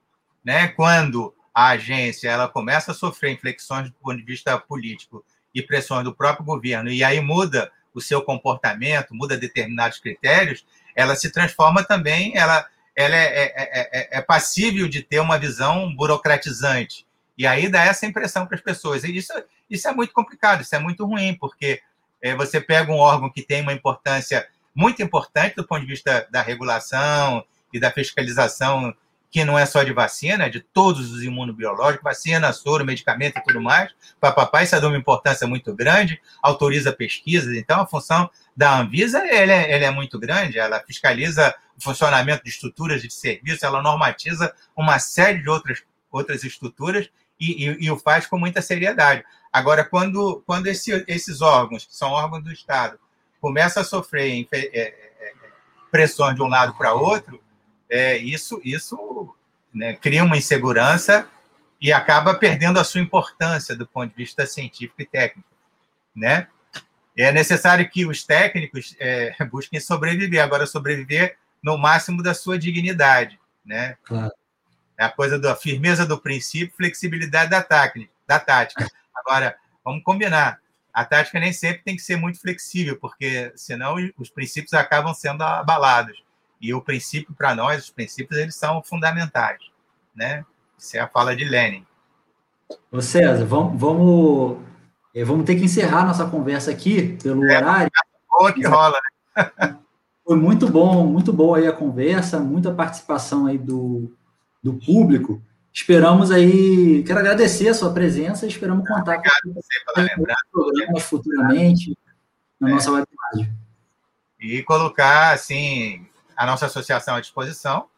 Né? Quando a agência ela começa a sofrer inflexões do ponto de vista político e pressões do próprio governo, e aí muda o seu comportamento, muda determinados critérios, ela se transforma também, ela, ela é, é, é, é passível de ter uma visão burocratizante. E aí dá essa impressão para as pessoas. E isso, isso é muito complicado, isso é muito ruim, porque é, você pega um órgão que tem uma importância muito importante do ponto de vista da regulação e da fiscalização, que não é só de vacina, é de todos os imunobiológicos, vacina, soro, medicamento e tudo mais. Papapá, isso é de uma importância muito grande, autoriza pesquisas. Então, a função da Anvisa ela é, ela é muito grande, ela fiscaliza o funcionamento de estruturas de serviço, ela normatiza uma série de outras, outras estruturas e, e, e, o faz com muita seriedade. Agora, quando, quando esse, esses órgãos, que são órgãos do Estado, começam a sofrer é, é, é, pressões de um lado para outro, é, isso, isso né, cria uma insegurança e acaba perdendo a sua importância do ponto de vista científico e técnico. Né? É necessário que os técnicos é, [LAUGHS] busquem sobreviver, agora sobreviver no máximo da sua dignidade. Né? Claro. É a coisa da firmeza do princípio, flexibilidade da, tática, da tática. Agora, vamos combinar. A tática nem sempre tem que ser muito flexível, porque senão os princípios acabam sendo abalados. E o princípio, para nós, os princípios, eles são fundamentais. Né? Isso é a fala de Lenin. Ô César, vamos, vamos, eh, vamos ter que encerrar nossa conversa aqui pelo é, horário. Boa que rola, né? [LAUGHS] Foi muito bom, muito boa aí a conversa, muita participação aí do, do público. Esperamos aí, quero agradecer a sua presença e esperamos contar com programas futuramente na é. nossa web rádio. E colocar, assim, a nossa associação à disposição,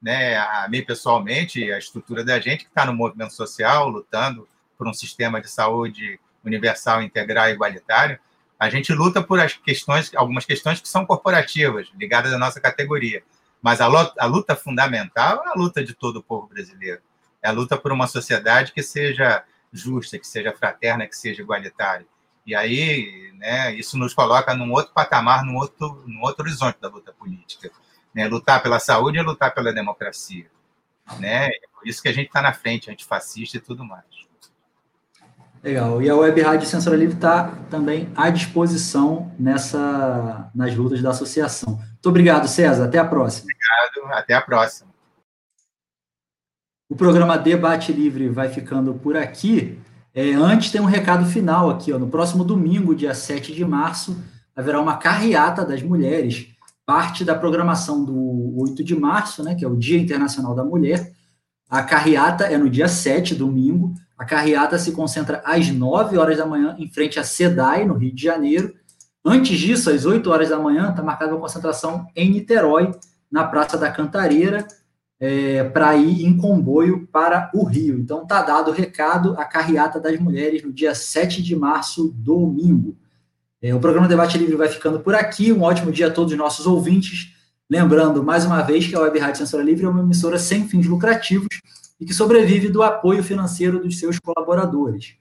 né, a mim pessoalmente, a estrutura da gente que está no movimento social, lutando por um sistema de saúde universal, integral e igualitário, a gente luta por as questões, algumas questões que são corporativas, ligadas à nossa categoria. Mas a luta, a luta fundamental é a luta de todo o povo brasileiro. É a luta por uma sociedade que seja justa, que seja fraterna, que seja igualitária. E aí, né, isso nos coloca num outro patamar, num outro, num outro horizonte da luta política. Né? Lutar pela saúde é lutar pela democracia. Né? É por isso que a gente está na frente, antifascista e tudo mais. Legal. E a Web Rádio Censura Livre está também à disposição nessa, nas lutas da associação. Muito obrigado, César. Até a próxima. Obrigado. Até a próxima. O programa Debate Livre vai ficando por aqui. É, antes, tem um recado final aqui. Ó. No próximo domingo, dia 7 de março, haverá uma carreata das mulheres, parte da programação do 8 de março, né, que é o Dia Internacional da Mulher. A carreata é no dia 7, domingo. A carreata se concentra às 9 horas da manhã, em frente à SEDAI, no Rio de Janeiro. Antes disso, às 8 horas da manhã, está marcada uma concentração em Niterói, na Praça da Cantareira. é, para ir em comboio para o Rio. Então tá dado o recado, a carreata das mulheres no dia 7 de março, domingo. É, o programa Debate Livre vai ficando por aqui. Um ótimo dia a todos os nossos ouvintes. Lembrando, mais uma vez, que a Web Rádio Censura Livre é uma emissora sem fins lucrativos e que sobrevive do apoio financeiro dos seus colaboradores.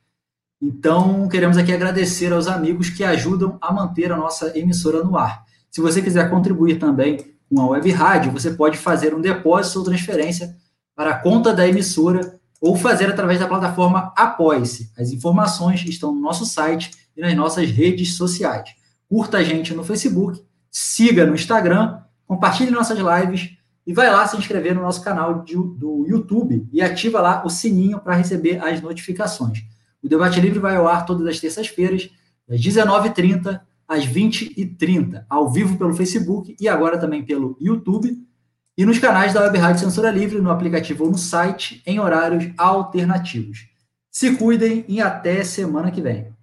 Então, queremos aqui agradecer aos amigos que ajudam a manter a nossa emissora no ar. Se você quiser contribuir também com a Web Rádio, você pode fazer um depósito ou transferência para a conta da emissora ou fazer através da plataforma Apoie-se. As informações estão no nosso site e nas nossas redes sociais. Curta a gente no Facebook, siga no Instagram, compartilhe nossas lives e vai lá se inscrever no nosso canal de, do YouTube e ativa lá o sininho para receber as notificações. O Debate Livre vai ao ar todas as terças-feiras, das 19h30 às 20h30, ao vivo pelo Facebook e agora também pelo YouTube, e nos canais da Web Rádio Censura Livre, no aplicativo ou no site, em horários alternativos. Se cuidem e até semana que vem.